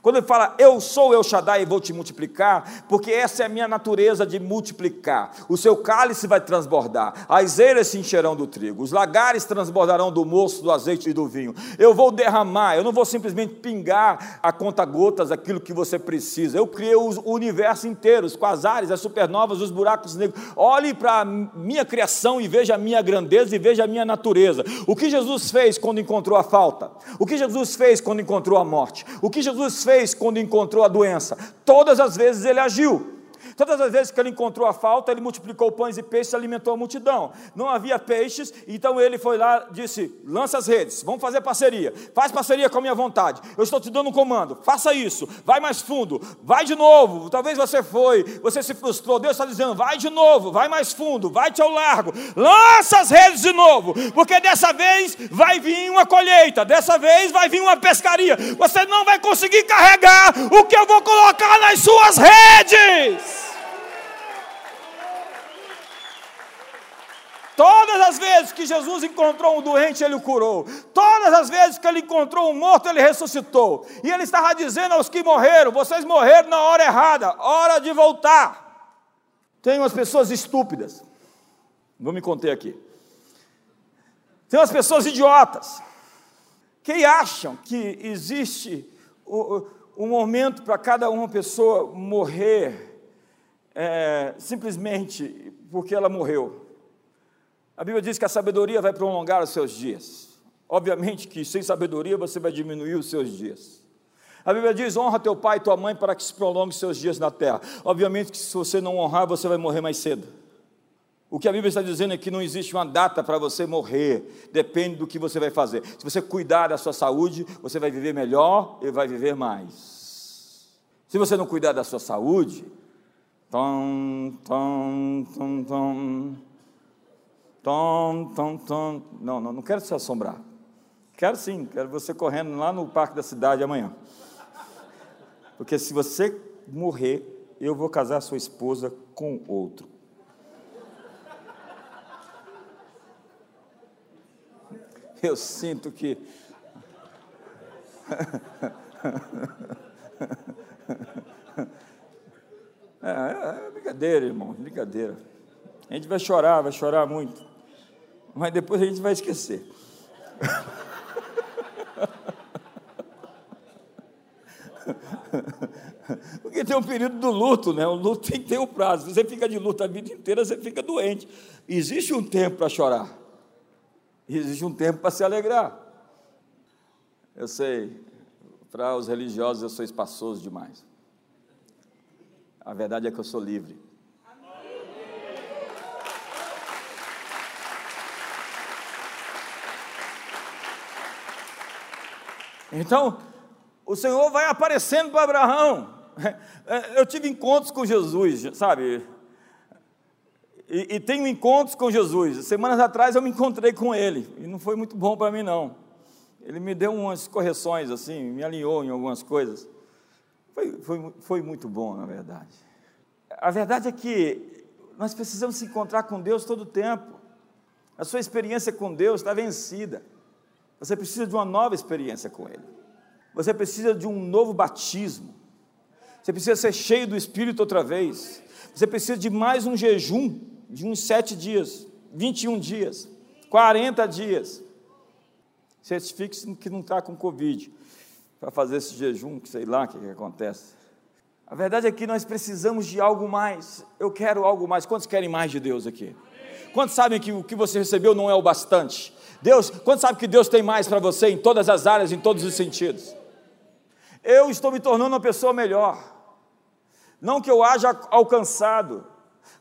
Quando ele fala, eu sou El Shaddai e vou te multiplicar, porque essa é a minha natureza de multiplicar. O seu cálice vai transbordar, as eiras se encherão do trigo, os lagares transbordarão do moço, do azeite e do vinho. Eu vou derramar, eu não vou simplesmente pingar a conta gotas aquilo que você precisa. Eu criei o universo inteiro, os quasares, as supernovas, os buracos negros. Olhe para a minha criação e veja a minha grandeza e veja a minha natureza. O que Jesus fez quando encontrou a falta? O que Jesus fez quando encontrou a morte? O que Jesus fez quando encontrou a doença? Todas as vezes ele agiu. Todas as vezes que ele encontrou a falta, ele multiplicou pães e peixes e alimentou a multidão. Não havia peixes, então ele foi lá disse: lança as redes, vamos fazer parceria. Faz parceria com a minha vontade. Eu estou te dando um comando, faça isso, vai mais fundo, vai de novo. Talvez você foi, você se frustrou. Deus está dizendo: vai de novo, vai mais fundo, vai-te ao largo, lança as redes de novo, porque dessa vez vai vir uma colheita, dessa vez vai vir uma pescaria. Você não vai conseguir carregar o que eu vou colocar nas suas redes. Todas as vezes que Jesus encontrou um doente, ele o curou. Todas as vezes que ele encontrou um morto, ele ressuscitou. E ele estava dizendo aos que morreram: vocês morreram na hora errada, hora de voltar. Tem umas pessoas estúpidas, vou me conter aqui. Tem umas pessoas idiotas, que acham que existe um momento para cada uma pessoa morrer é, simplesmente porque ela morreu. A Bíblia diz que a sabedoria vai prolongar os seus dias. Obviamente que sem sabedoria você vai diminuir os seus dias. A Bíblia diz: honra teu pai e tua mãe para que se prolongue seus dias na terra. Obviamente que se você não honrar, você vai morrer mais cedo. O que a Bíblia está dizendo é que não existe uma data para você morrer, depende do que você vai fazer. Se você cuidar da sua saúde, você vai viver melhor e vai viver mais. Se você não cuidar da sua saúde, tom, tom, tom, tom, Tom, tom, tom. Não, não, não quero te assombrar. Quero sim, quero você correndo lá no parque da cidade amanhã. Porque se você morrer, eu vou casar sua esposa com outro. Eu sinto que. É, é, é brincadeira, irmão, brincadeira. A gente vai chorar, vai chorar muito mas depois a gente vai esquecer. Porque tem um período do luto, né? O luto tem que ter um prazo. Você fica de luto a vida inteira, você fica doente. Existe um tempo para chorar. Existe um tempo para se alegrar. Eu sei, para os religiosos eu sou espaçoso demais. A verdade é que eu sou livre. Então, o Senhor vai aparecendo para Abraão. É, eu tive encontros com Jesus, sabe? E, e, tenho encontros com Jesus. Semanas atrás eu me encontrei com ele, e não foi muito bom para mim, não. Ele me deu umas correções, assim, me alinhou em algumas coisas. Foi, foi, foi muito bom, na verdade. A verdade é que nós precisamos se encontrar com Deus todo o tempo. A sua experiência com Deus está vencida. Você precisa de uma nova experiência com Ele. Você precisa de um novo batismo. Você precisa ser cheio do Espírito outra vez. Você precisa de mais um jejum de uns sete dias, 21 dias, 40 dias. Certifique-se que não está com Covid para fazer esse jejum, que sei lá o que, que acontece. A verdade é que nós precisamos de algo mais. Eu quero algo mais. Quantos querem mais de Deus aqui? Quantos sabem que o que você recebeu não é o bastante? Deus, quando sabe que Deus tem mais para você em todas as áreas, em todos os sentidos? Eu estou me tornando uma pessoa melhor. Não que eu haja alcançado,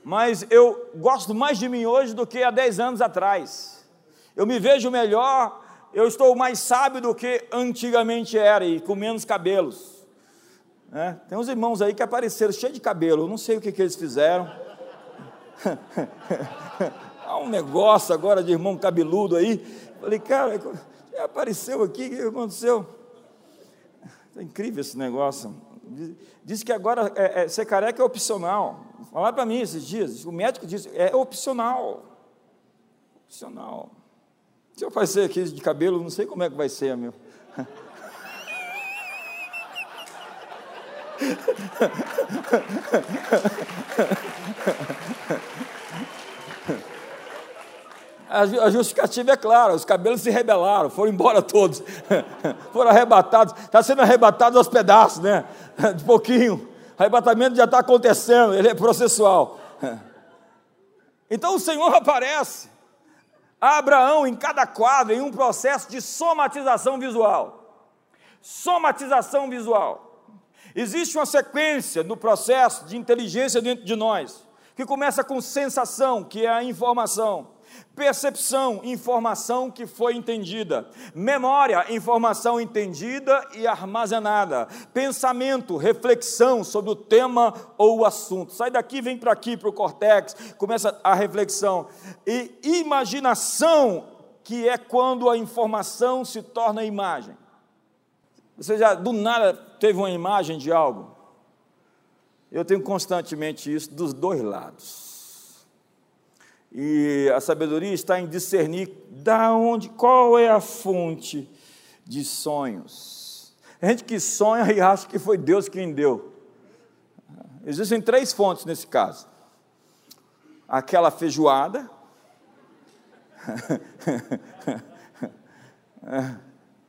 mas eu gosto mais de mim hoje do que há 10 anos atrás. Eu me vejo melhor eu estou mais sábio do que antigamente era e com menos cabelos. É, tem uns irmãos aí que apareceram cheios de cabelo, eu não sei o que, que eles fizeram. Há um negócio agora de irmão cabeludo aí. Falei, cara, apareceu aqui, o que aconteceu? É incrível esse negócio. Diz que agora é, é, ser careca é opcional. Falaram para mim esses dias, o médico disse, é opcional. Opcional. Se eu fazer aqui de cabelo, não sei como é que vai ser, meu. A justificativa é clara: os cabelos se rebelaram, foram embora todos, foram arrebatados, está sendo arrebatado aos pedaços, né? De pouquinho, o arrebatamento já está acontecendo, ele é processual. Então o Senhor aparece a Abraão em cada quadro, em um processo de somatização visual. Somatização visual. Existe uma sequência no processo de inteligência dentro de nós, que começa com sensação, que é a informação Percepção, informação que foi entendida. Memória, informação entendida e armazenada. Pensamento, reflexão sobre o tema ou o assunto. Sai daqui, vem para aqui, para o cortex, começa a reflexão. E imaginação, que é quando a informação se torna imagem. Você já do nada teve uma imagem de algo? Eu tenho constantemente isso dos dois lados. E a sabedoria está em discernir da onde, qual é a fonte de sonhos. A gente que sonha e acha que foi Deus quem deu. Existem três fontes nesse caso. Aquela feijoada,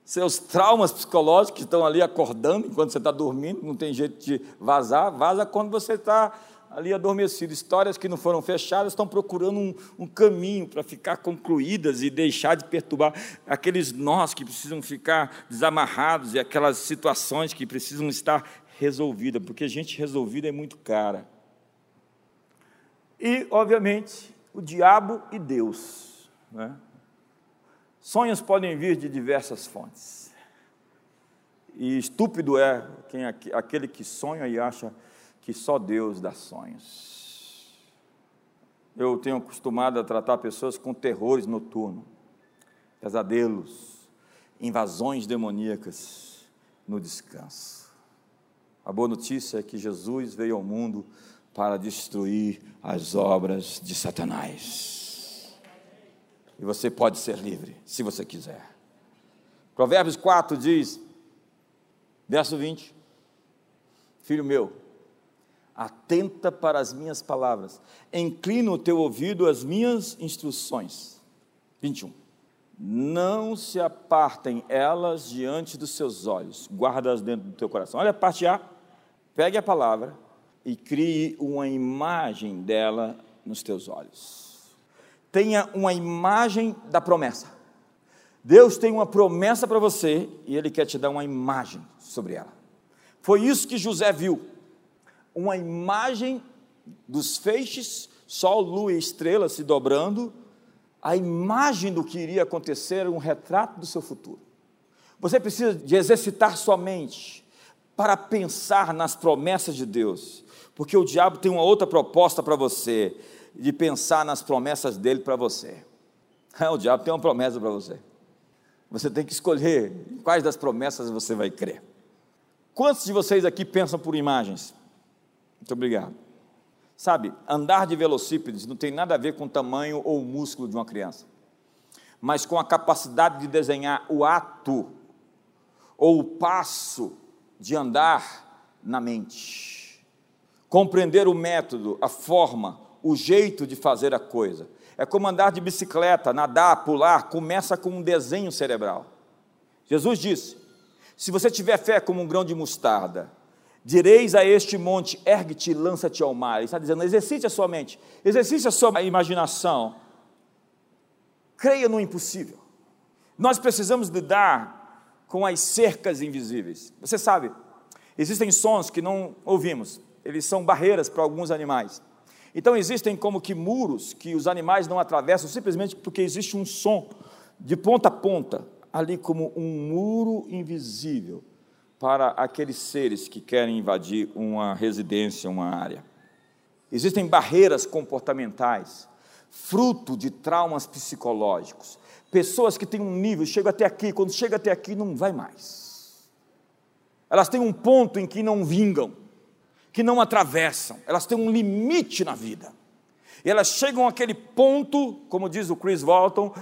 seus traumas psicológicos que estão ali acordando enquanto você está dormindo, não tem jeito de vazar, vaza quando você está ali adormecido. Histórias que não foram fechadas estão procurando um, um caminho para ficar concluídas e deixar de perturbar aqueles nós que precisam ficar desamarrados e aquelas situações que precisam estar resolvidas, porque gente resolvida é muito cara. E, obviamente, o diabo e Deus. Né? Sonhos podem vir de diversas fontes. E estúpido é quem, aquele que sonha e acha que só Deus dá sonhos. Eu tenho acostumado a tratar pessoas com terrores noturnos, pesadelos, invasões demoníacas no descanso. A boa notícia é que Jesus veio ao mundo para destruir as obras de Satanás. E você pode ser livre, se você quiser. Provérbios 4 diz, verso 20: Filho meu, atenta para as minhas palavras, inclina o teu ouvido às minhas instruções. 21. Não se apartem elas diante dos seus olhos, guarda-as dentro do teu coração. Olha a parte A, pegue a palavra e crie uma imagem dela nos teus olhos. Tenha uma imagem da promessa. Deus tem uma promessa para você e Ele quer te dar uma imagem sobre ela. Foi isso que José viu uma imagem dos feixes, sol, lua e estrela se dobrando, a imagem do que iria acontecer, um retrato do seu futuro. Você precisa de exercitar sua mente para pensar nas promessas de Deus, porque o diabo tem uma outra proposta para você, de pensar nas promessas dele para você. O diabo tem uma promessa para você. Você tem que escolher quais das promessas você vai crer. Quantos de vocês aqui pensam por imagens? Muito obrigado. Sabe, andar de velocípedes não tem nada a ver com o tamanho ou o músculo de uma criança, mas com a capacidade de desenhar o ato ou o passo de andar na mente. Compreender o método, a forma, o jeito de fazer a coisa. É como andar de bicicleta, nadar, pular, começa com um desenho cerebral. Jesus disse: se você tiver fé como um grão de mostarda, Direis a este monte, ergue-te lança-te ao mar. Ele está dizendo, exercite a sua mente, exercite a sua imaginação. Creia no impossível. Nós precisamos lidar com as cercas invisíveis. Você sabe, existem sons que não ouvimos, eles são barreiras para alguns animais. Então existem como que muros que os animais não atravessam simplesmente porque existe um som de ponta a ponta ali como um muro invisível para aqueles seres que querem invadir uma residência, uma área. Existem barreiras comportamentais, fruto de traumas psicológicos. Pessoas que têm um nível, chega até aqui, quando chega até aqui não vai mais. Elas têm um ponto em que não vingam, que não atravessam, elas têm um limite na vida. E elas chegam àquele ponto, como diz o Chris Walton,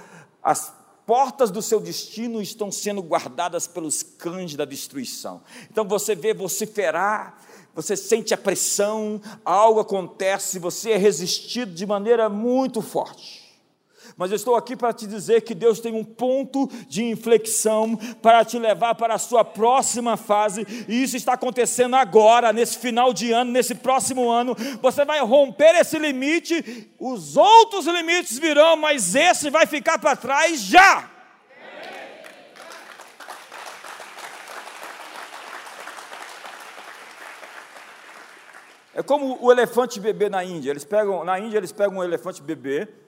as portas do seu destino estão sendo guardadas pelos cães da destruição. Então você vê vociferar, você sente a pressão, algo acontece, você é resistido de maneira muito forte. Mas eu estou aqui para te dizer que Deus tem um ponto de inflexão para te levar para a sua próxima fase, e isso está acontecendo agora, nesse final de ano, nesse próximo ano. Você vai romper esse limite, os outros limites virão, mas esse vai ficar para trás já. É como o elefante bebê na Índia. Eles pegam, na Índia eles pegam um elefante bebê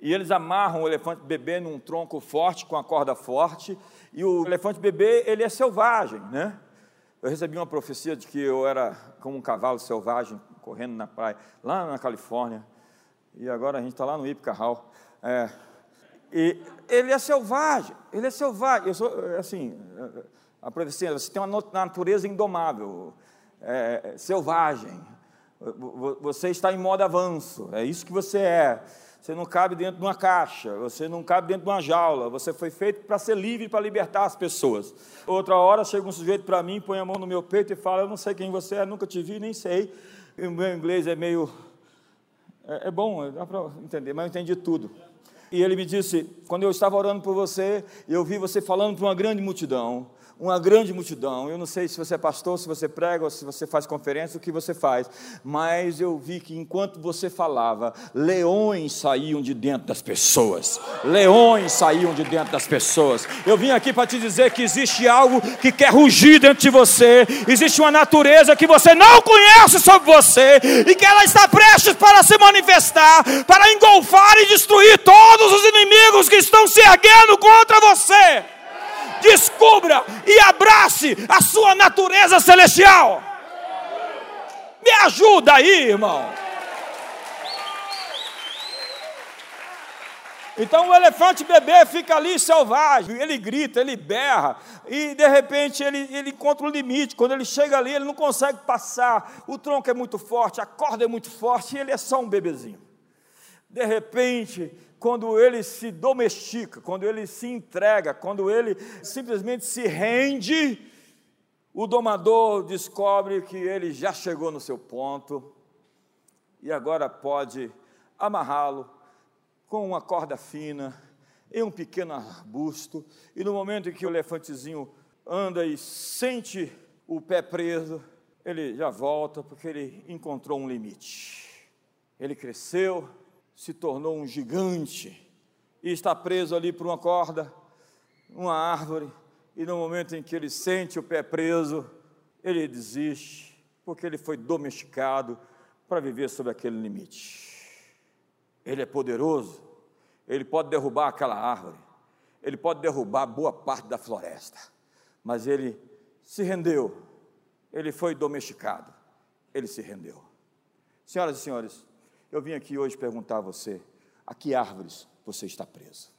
e eles amarram o elefante bebê num tronco forte com a corda forte. E o elefante bebê ele é selvagem, né? Eu recebi uma profecia de que eu era como um cavalo selvagem correndo na praia lá na Califórnia. E agora a gente está lá no Ipcarral. É, e ele é selvagem, ele é selvagem. Eu sou assim, a profecia, você tem uma natureza indomável, é, selvagem. Você está em modo avanço, é isso que você é. Você não cabe dentro de uma caixa, você não cabe dentro de uma jaula, você foi feito para ser livre, para libertar as pessoas. Outra hora chega um sujeito para mim, põe a mão no meu peito e fala: Eu não sei quem você é, nunca te vi, nem sei. O meu inglês é meio. É, é bom, dá para entender, mas eu entendi tudo. E ele me disse: Quando eu estava orando por você, eu vi você falando para uma grande multidão uma grande multidão. Eu não sei se você é pastor, se você prega, ou se você faz conferência, o que você faz, mas eu vi que enquanto você falava, leões saíam de dentro das pessoas. Leões saíam de dentro das pessoas. Eu vim aqui para te dizer que existe algo que quer rugir dentro de você, existe uma natureza que você não conhece sobre você e que ela está prestes para se manifestar, para engolfar e destruir todos os inimigos que estão se erguendo contra você descubra e abrace a sua natureza celestial. Me ajuda aí, irmão. Então o elefante bebê fica ali selvagem, ele grita, ele berra, e de repente ele, ele encontra o um limite. Quando ele chega ali, ele não consegue passar. O tronco é muito forte, a corda é muito forte, e ele é só um bebezinho. De repente, quando ele se domestica, quando ele se entrega, quando ele simplesmente se rende, o domador descobre que ele já chegou no seu ponto e agora pode amarrá-lo com uma corda fina em um pequeno arbusto, e no momento em que o elefantezinho anda e sente o pé preso, ele já volta porque ele encontrou um limite. Ele cresceu, se tornou um gigante e está preso ali por uma corda, uma árvore, e no momento em que ele sente o pé preso, ele desiste, porque ele foi domesticado para viver sob aquele limite. Ele é poderoso, ele pode derrubar aquela árvore, ele pode derrubar boa parte da floresta, mas ele se rendeu, ele foi domesticado, ele se rendeu. Senhoras e senhores, eu vim aqui hoje perguntar a você: a que árvores você está preso?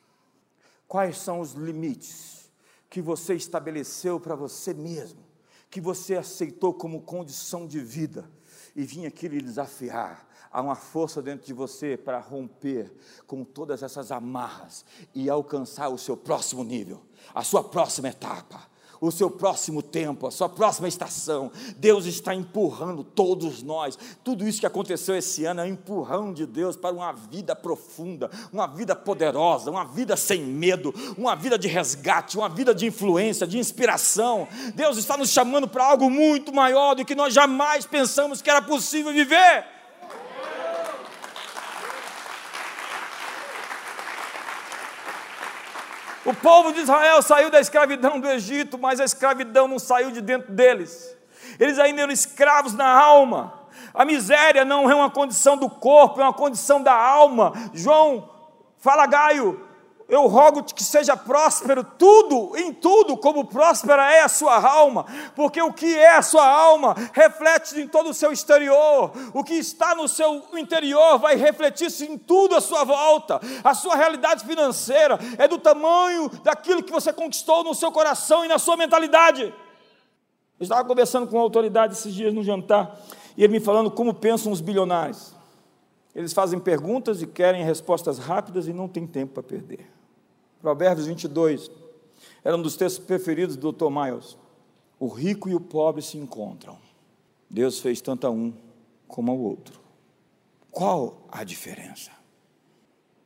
Quais são os limites que você estabeleceu para você mesmo, que você aceitou como condição de vida? E vim aqui lhe desafiar há uma força dentro de você para romper com todas essas amarras e alcançar o seu próximo nível, a sua próxima etapa o seu próximo tempo, a sua próxima estação. Deus está empurrando todos nós. Tudo isso que aconteceu esse ano é um empurrão de Deus para uma vida profunda, uma vida poderosa, uma vida sem medo, uma vida de resgate, uma vida de influência, de inspiração. Deus está nos chamando para algo muito maior do que nós jamais pensamos que era possível viver. O povo de Israel saiu da escravidão do Egito, mas a escravidão não saiu de dentro deles. Eles ainda eram escravos na alma. A miséria não é uma condição do corpo, é uma condição da alma. João fala Gaio, eu rogo-te que seja próspero tudo, em tudo, como próspera é a sua alma, porque o que é a sua alma reflete em todo o seu exterior, o que está no seu interior vai refletir-se em tudo à sua volta. A sua realidade financeira é do tamanho daquilo que você conquistou no seu coração e na sua mentalidade. Eu estava conversando com uma autoridade esses dias no jantar, e ele me falando como pensam os bilionários. Eles fazem perguntas e querem respostas rápidas e não tem tempo para perder. Provérbios 22 era um dos textos preferidos do Dr. Miles. O rico e o pobre se encontram. Deus fez tanto a um como ao outro. Qual a diferença?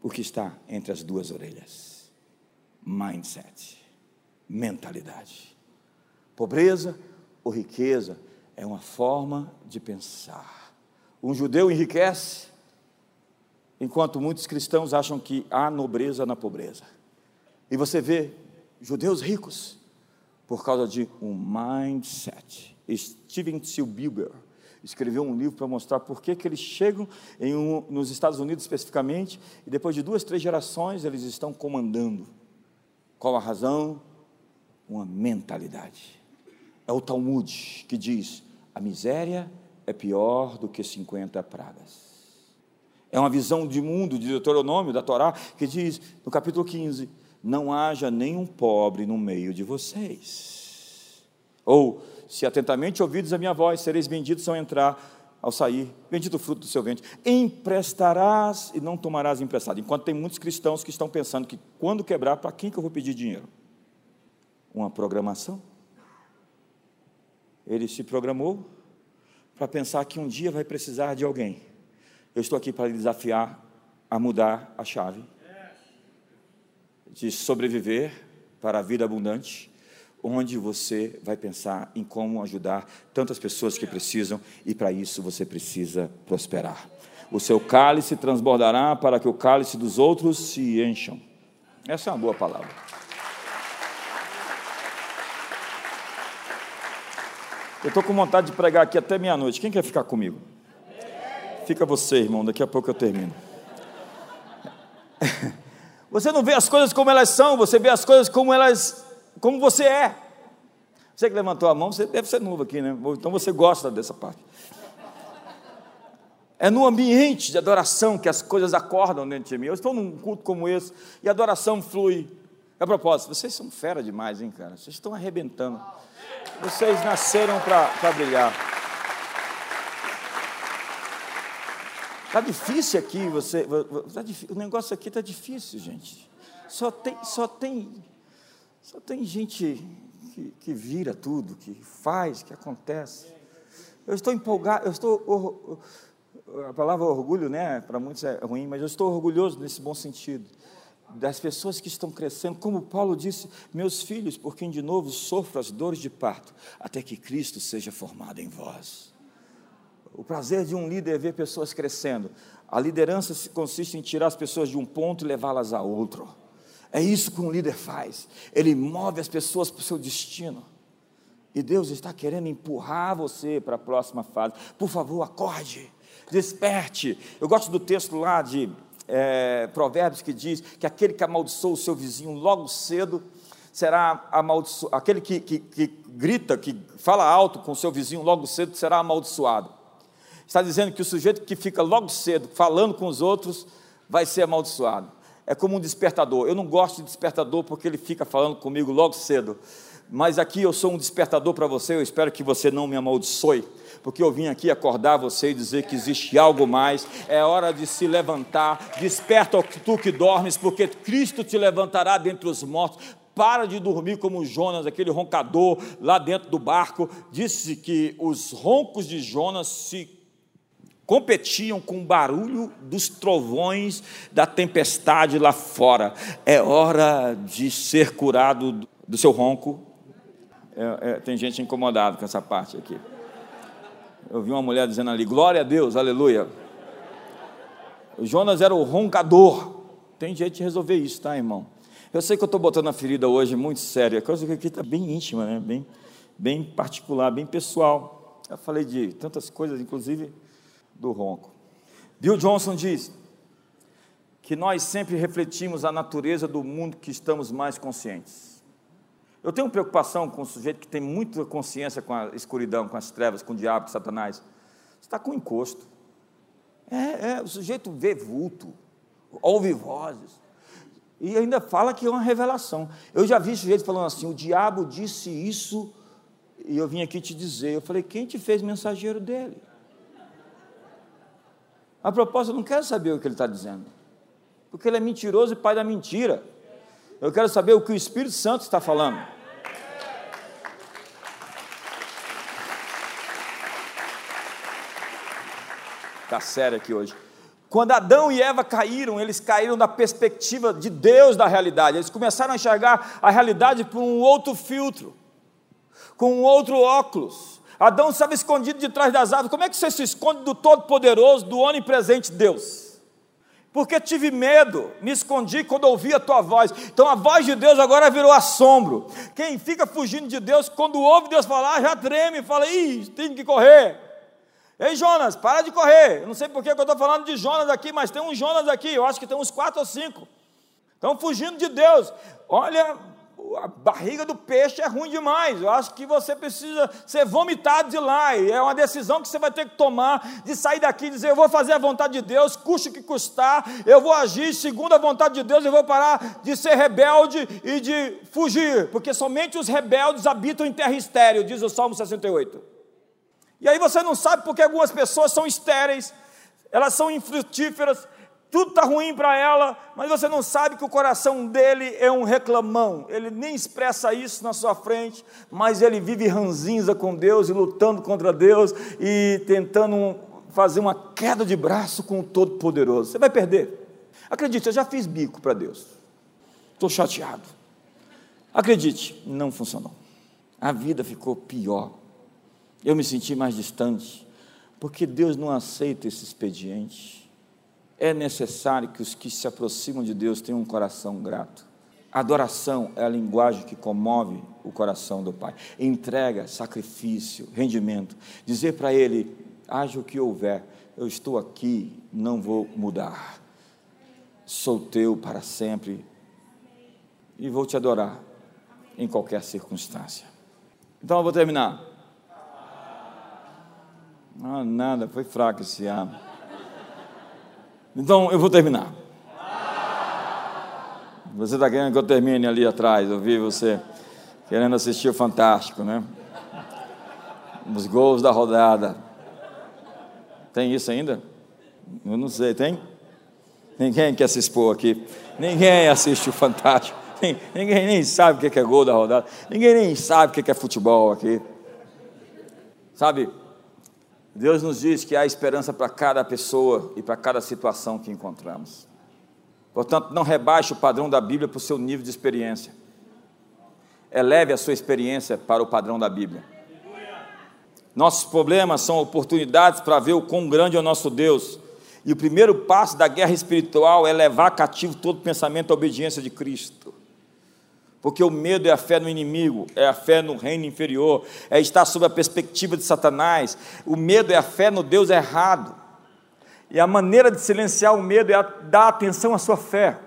O que está entre as duas orelhas? Mindset, mentalidade. Pobreza ou riqueza é uma forma de pensar. Um judeu enriquece enquanto muitos cristãos acham que há nobreza na pobreza. E você vê judeus ricos por causa de um mindset. Steven Spielberg escreveu um livro para mostrar por que, que eles chegam um, nos Estados Unidos especificamente e depois de duas, três gerações eles estão comandando. Qual a razão? Uma mentalidade. É o Talmud que diz: a miséria é pior do que 50 pragas. É uma visão de mundo de Deuteronômio, da Torá, que diz no capítulo 15: Não haja nenhum pobre no meio de vocês. Ou, se atentamente ouvidos a minha voz, sereis benditos ao entrar, ao sair, bendito o fruto do seu ventre. Emprestarás e não tomarás emprestado. Enquanto tem muitos cristãos que estão pensando que quando quebrar, para quem que eu vou pedir dinheiro? Uma programação. Ele se programou para pensar que um dia vai precisar de alguém eu estou aqui para lhe desafiar a mudar a chave de sobreviver para a vida abundante, onde você vai pensar em como ajudar tantas pessoas que precisam e para isso você precisa prosperar. O seu cálice transbordará para que o cálice dos outros se encham. Essa é uma boa palavra. Eu estou com vontade de pregar aqui até meia-noite. Quem quer ficar comigo? Fica você, irmão, daqui a pouco eu termino. Você não vê as coisas como elas são, você vê as coisas como elas, como você é. Você que levantou a mão, você deve ser novo aqui, né? Então você gosta dessa parte. É no ambiente de adoração que as coisas acordam dentro de mim. Eu estou num culto como esse e a adoração flui. A propósito, vocês são fera demais, hein, cara? Vocês estão arrebentando. Vocês nasceram para brilhar. Está difícil aqui, você. Tá o negócio aqui está difícil, gente. Só tem, só tem, só tem gente que, que vira tudo, que faz, que acontece. Eu estou empolgado, eu estou. A palavra orgulho, né? Para muitos é ruim, mas eu estou orgulhoso nesse bom sentido. Das pessoas que estão crescendo, como Paulo disse, meus filhos, por quem de novo sofro as dores de parto, até que Cristo seja formado em vós. O prazer de um líder é ver pessoas crescendo. A liderança consiste em tirar as pessoas de um ponto e levá-las a outro. É isso que um líder faz. Ele move as pessoas para o seu destino. E Deus está querendo empurrar você para a próxima fase. Por favor, acorde, desperte. Eu gosto do texto lá de é, Provérbios que diz que aquele que amaldiçoa o seu vizinho logo cedo será amaldiçoado. Aquele que, que, que grita, que fala alto com o seu vizinho logo cedo será amaldiçoado. Está dizendo que o sujeito que fica logo cedo falando com os outros vai ser amaldiçoado. É como um despertador. Eu não gosto de despertador porque ele fica falando comigo logo cedo. Mas aqui eu sou um despertador para você. Eu espero que você não me amaldiçoe, porque eu vim aqui acordar você e dizer que existe algo mais. É hora de se levantar. Desperta tu que dormes, porque Cristo te levantará dentre os mortos para de dormir como Jonas, aquele roncador lá dentro do barco. Disse que os roncos de Jonas se competiam com o barulho dos trovões da tempestade lá fora. É hora de ser curado do seu ronco. É, é, tem gente incomodada com essa parte aqui. Eu vi uma mulher dizendo ali: Glória a Deus, aleluia. Jonas era o roncador. Tem jeito de resolver isso, tá, irmão? Eu sei que eu estou botando a ferida hoje muito séria, coisa que aqui está bem íntima, né? bem, bem particular, bem pessoal. Eu falei de tantas coisas, inclusive do ronco. Bill Johnson diz que nós sempre refletimos a natureza do mundo que estamos mais conscientes. Eu tenho preocupação com o sujeito que tem muita consciência com a escuridão, com as trevas, com o diabo, com Satanás. Está com encosto. É, é, o sujeito vê vulto, ouve vozes. E ainda fala que é uma revelação. Eu já vi sujeito falando assim: o diabo disse isso, e eu vim aqui te dizer. Eu falei: quem te fez mensageiro dele? A propósito, eu não quero saber o que ele está dizendo, porque ele é mentiroso e pai da mentira. Eu quero saber o que o Espírito Santo está falando. Está sério aqui hoje. Quando Adão e Eva caíram, eles caíram da perspectiva de Deus da realidade. Eles começaram a enxergar a realidade por um outro filtro, com um outro óculos. Adão estava escondido de trás das árvores. Como é que você se esconde do Todo-Poderoso, do onipresente Deus? Porque tive medo, me escondi quando ouvi a tua voz. Então a voz de Deus agora virou assombro. Quem fica fugindo de Deus, quando ouve Deus falar, já treme, fala: ih, tem que correr. Ei, Jonas, para de correr. Eu não sei por que eu estou falando de Jonas aqui, mas tem um Jonas aqui, eu acho que tem uns quatro ou cinco. Estão fugindo de Deus. Olha, a barriga do peixe é ruim demais. Eu acho que você precisa ser vomitado de lá. E é uma decisão que você vai ter que tomar de sair daqui e dizer: Eu vou fazer a vontade de Deus, custe o que custar, eu vou agir segundo a vontade de Deus, eu vou parar de ser rebelde e de fugir, porque somente os rebeldes habitam em terra estéreo, diz o Salmo 68. E aí você não sabe porque algumas pessoas são estéreis, elas são infrutíferas, tudo está ruim para ela, mas você não sabe que o coração dele é um reclamão, ele nem expressa isso na sua frente, mas ele vive ranzinza com Deus e lutando contra Deus e tentando fazer uma queda de braço com o Todo-Poderoso. Você vai perder. Acredite, eu já fiz bico para Deus, estou chateado. Acredite, não funcionou. A vida ficou pior. Eu me senti mais distante, porque Deus não aceita esse expediente. É necessário que os que se aproximam de Deus tenham um coração grato. Adoração é a linguagem que comove o coração do Pai. Entrega, sacrifício, rendimento. Dizer para Ele: haja o que houver, eu estou aqui, não vou mudar. Sou teu para sempre e vou te adorar em qualquer circunstância. Então eu vou terminar. Ah, nada, foi fraco esse ano. Então eu vou terminar. Você está querendo que eu termine ali atrás? Eu vi você querendo assistir o Fantástico, né? Os gols da rodada. Tem isso ainda? Eu não sei, tem? Ninguém quer se expor aqui. Ninguém assiste o Fantástico. Ninguém nem sabe o que é gol da rodada. Ninguém nem sabe o que é futebol aqui. Sabe, Deus nos diz que há esperança para cada pessoa e para cada situação que encontramos. Portanto, não rebaixe o padrão da Bíblia para o seu nível de experiência. Eleve a sua experiência para o padrão da Bíblia. Nossos problemas são oportunidades para ver o quão grande é o nosso Deus. E o primeiro passo da guerra espiritual é levar cativo todo pensamento à obediência de Cristo. Porque o medo é a fé no inimigo, é a fé no reino inferior, é estar sob a perspectiva de Satanás. O medo é a fé no Deus errado. E a maneira de silenciar o medo é dar atenção à sua fé.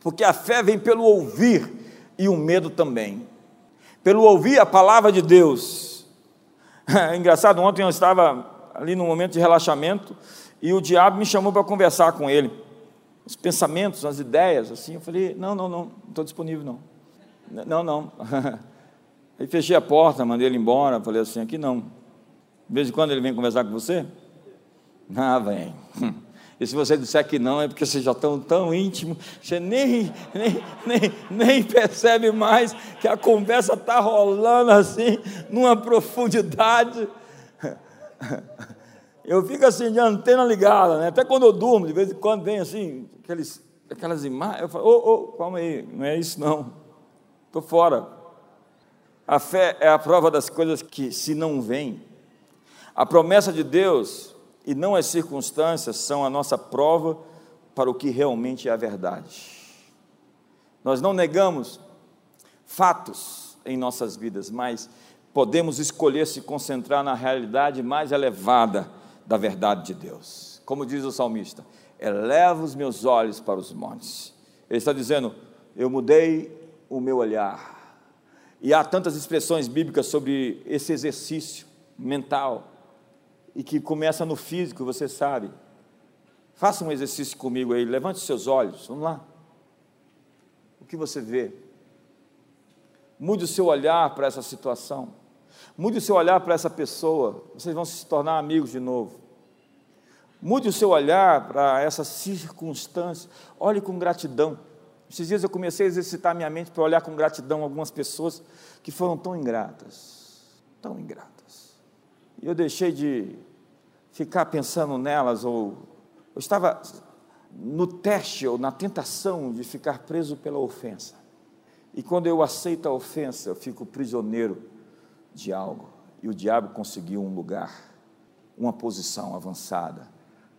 Porque a fé vem pelo ouvir e o medo também. Pelo ouvir a palavra de Deus. É engraçado, ontem eu estava ali num momento de relaxamento e o diabo me chamou para conversar com ele os pensamentos, as ideias, assim. Eu falei, não, não, não, não estou disponível, não. Não, não. Aí fechei a porta, mandei ele embora, falei assim, aqui não. De vez em quando ele vem conversar com você? Ah, vem. E se você disser que não, é porque vocês já estão tão íntimos, você nem, nem, nem, nem percebe mais que a conversa está rolando assim, numa profundidade eu fico assim de antena ligada, né? Até quando eu durmo, de vez em quando vem assim, aqueles, aquelas imagens, eu falo, ô, oh, oh, calma aí, não é isso não, estou fora. A fé é a prova das coisas que se não vêm. A promessa de Deus e não as circunstâncias são a nossa prova para o que realmente é a verdade. Nós não negamos fatos em nossas vidas, mas podemos escolher se concentrar na realidade mais elevada da verdade de Deus. Como diz o salmista: eleva os meus olhos para os montes. Ele está dizendo: eu mudei o meu olhar. E há tantas expressões bíblicas sobre esse exercício mental, e que começa no físico, você sabe. Faça um exercício comigo aí, levante seus olhos, vamos lá. O que você vê? Mude o seu olhar para essa situação. Mude o seu olhar para essa pessoa. Vocês vão se tornar amigos de novo. Mude o seu olhar para essa circunstância. Olhe com gratidão. Esses dias eu comecei a exercitar minha mente para olhar com gratidão algumas pessoas que foram tão ingratas. Tão ingratas. E eu deixei de ficar pensando nelas, ou eu estava no teste ou na tentação de ficar preso pela ofensa. E quando eu aceito a ofensa, eu fico prisioneiro de algo. E o diabo conseguiu um lugar, uma posição avançada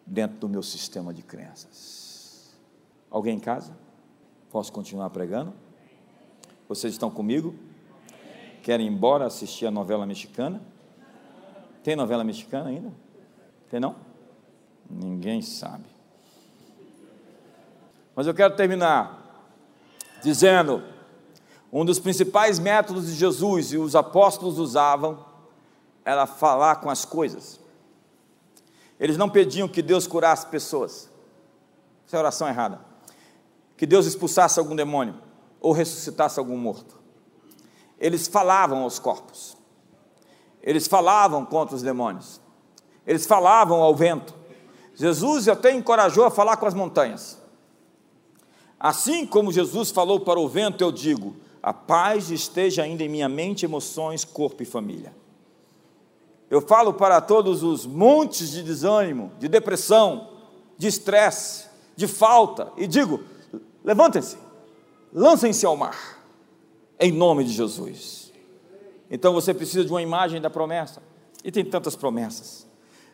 dentro do meu sistema de crenças. Alguém em casa? Posso continuar pregando? Vocês estão comigo? Querem ir embora assistir a novela mexicana? Tem novela mexicana ainda? Tem não? Ninguém sabe. Mas eu quero terminar dizendo: um dos principais métodos de Jesus e os apóstolos usavam era falar com as coisas. Eles não pediam que Deus curasse pessoas. Essa é oração errada que Deus expulsasse algum demônio ou ressuscitasse algum morto. Eles falavam aos corpos, eles falavam contra os demônios, eles falavam ao vento. Jesus até encorajou a falar com as montanhas. Assim como Jesus falou para o vento, eu digo: a paz esteja ainda em minha mente, emoções, corpo e família. Eu falo para todos os montes de desânimo, de depressão, de estresse, de falta, e digo: Levantem-se, lancem-se ao mar, em nome de Jesus. Então você precisa de uma imagem da promessa, e tem tantas promessas.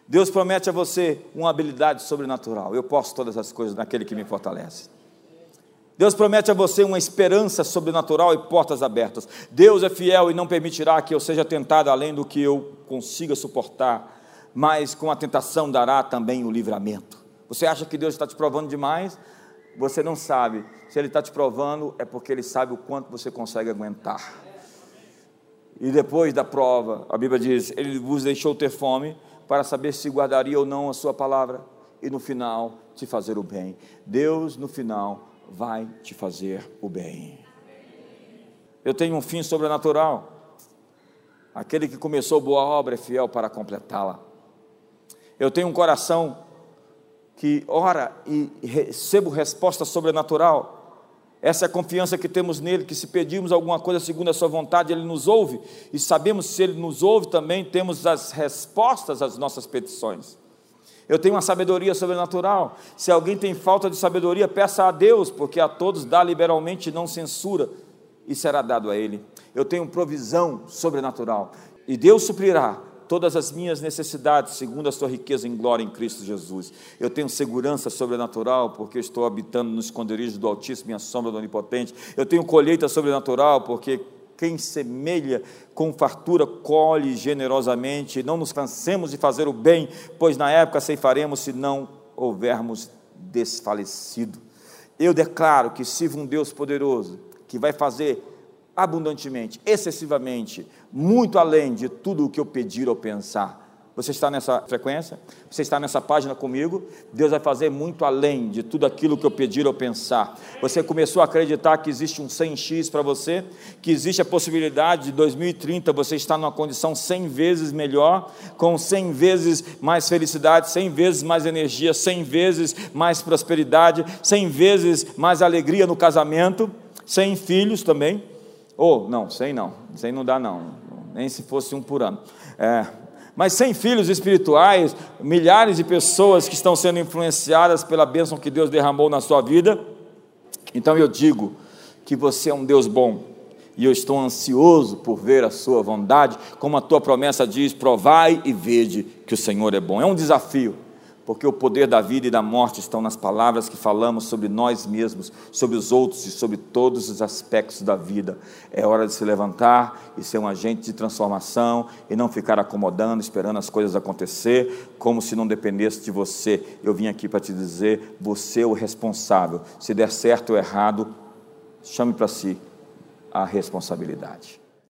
Deus promete a você uma habilidade sobrenatural. Eu posso todas as coisas naquele que me fortalece. Deus promete a você uma esperança sobrenatural e portas abertas. Deus é fiel e não permitirá que eu seja tentado além do que eu consiga suportar, mas com a tentação dará também o livramento. Você acha que Deus está te provando demais? você não sabe. Se Ele está te provando, é porque Ele sabe o quanto você consegue aguentar. E depois da prova, a Bíblia diz: Ele vos deixou ter fome para saber se guardaria ou não a Sua palavra, e no final te fazer o bem. Deus, no final, vai te fazer o bem. Eu tenho um fim sobrenatural. Aquele que começou boa obra é fiel para completá-la. Eu tenho um coração que ora e recebo resposta sobrenatural. Essa é a confiança que temos nele, que se pedirmos alguma coisa segundo a sua vontade, ele nos ouve, e sabemos se ele nos ouve também, temos as respostas às nossas petições. Eu tenho uma sabedoria sobrenatural. Se alguém tem falta de sabedoria, peça a Deus, porque a todos dá liberalmente não censura, e será dado a ele. Eu tenho provisão sobrenatural, e Deus suprirá todas as minhas necessidades, segundo a sua riqueza em glória em Cristo Jesus. Eu tenho segurança sobrenatural, porque estou habitando no esconderijo do Altíssimo e a sombra do Onipotente. Eu tenho colheita sobrenatural, porque quem semelha com fartura colhe generosamente. Não nos cansemos de fazer o bem, pois na época ceifaremos se não houvermos desfalecido. Eu declaro que sirvo um Deus poderoso, que vai fazer abundantemente, excessivamente, muito além de tudo o que eu pedir ou pensar. Você está nessa frequência? Você está nessa página comigo? Deus vai fazer muito além de tudo aquilo que eu pedir ou pensar. Você começou a acreditar que existe um 100x para você? Que existe a possibilidade de 2030 você estar numa condição 100 vezes melhor, com 100 vezes mais felicidade, 100 vezes mais energia, 100 vezes mais prosperidade, 100 vezes mais alegria no casamento, 100 filhos também? Ou, oh, não, sem não, sem não dá não, nem se fosse um por ano. É, mas sem filhos espirituais, milhares de pessoas que estão sendo influenciadas pela bênção que Deus derramou na sua vida. Então eu digo que você é um Deus bom, e eu estou ansioso por ver a sua bondade, como a tua promessa diz: provai e vede que o Senhor é bom. É um desafio. Porque o poder da vida e da morte estão nas palavras que falamos sobre nós mesmos, sobre os outros e sobre todos os aspectos da vida. É hora de se levantar e ser um agente de transformação e não ficar acomodando, esperando as coisas acontecer, como se não dependesse de você. Eu vim aqui para te dizer: você é o responsável. Se der certo ou errado, chame para si a responsabilidade.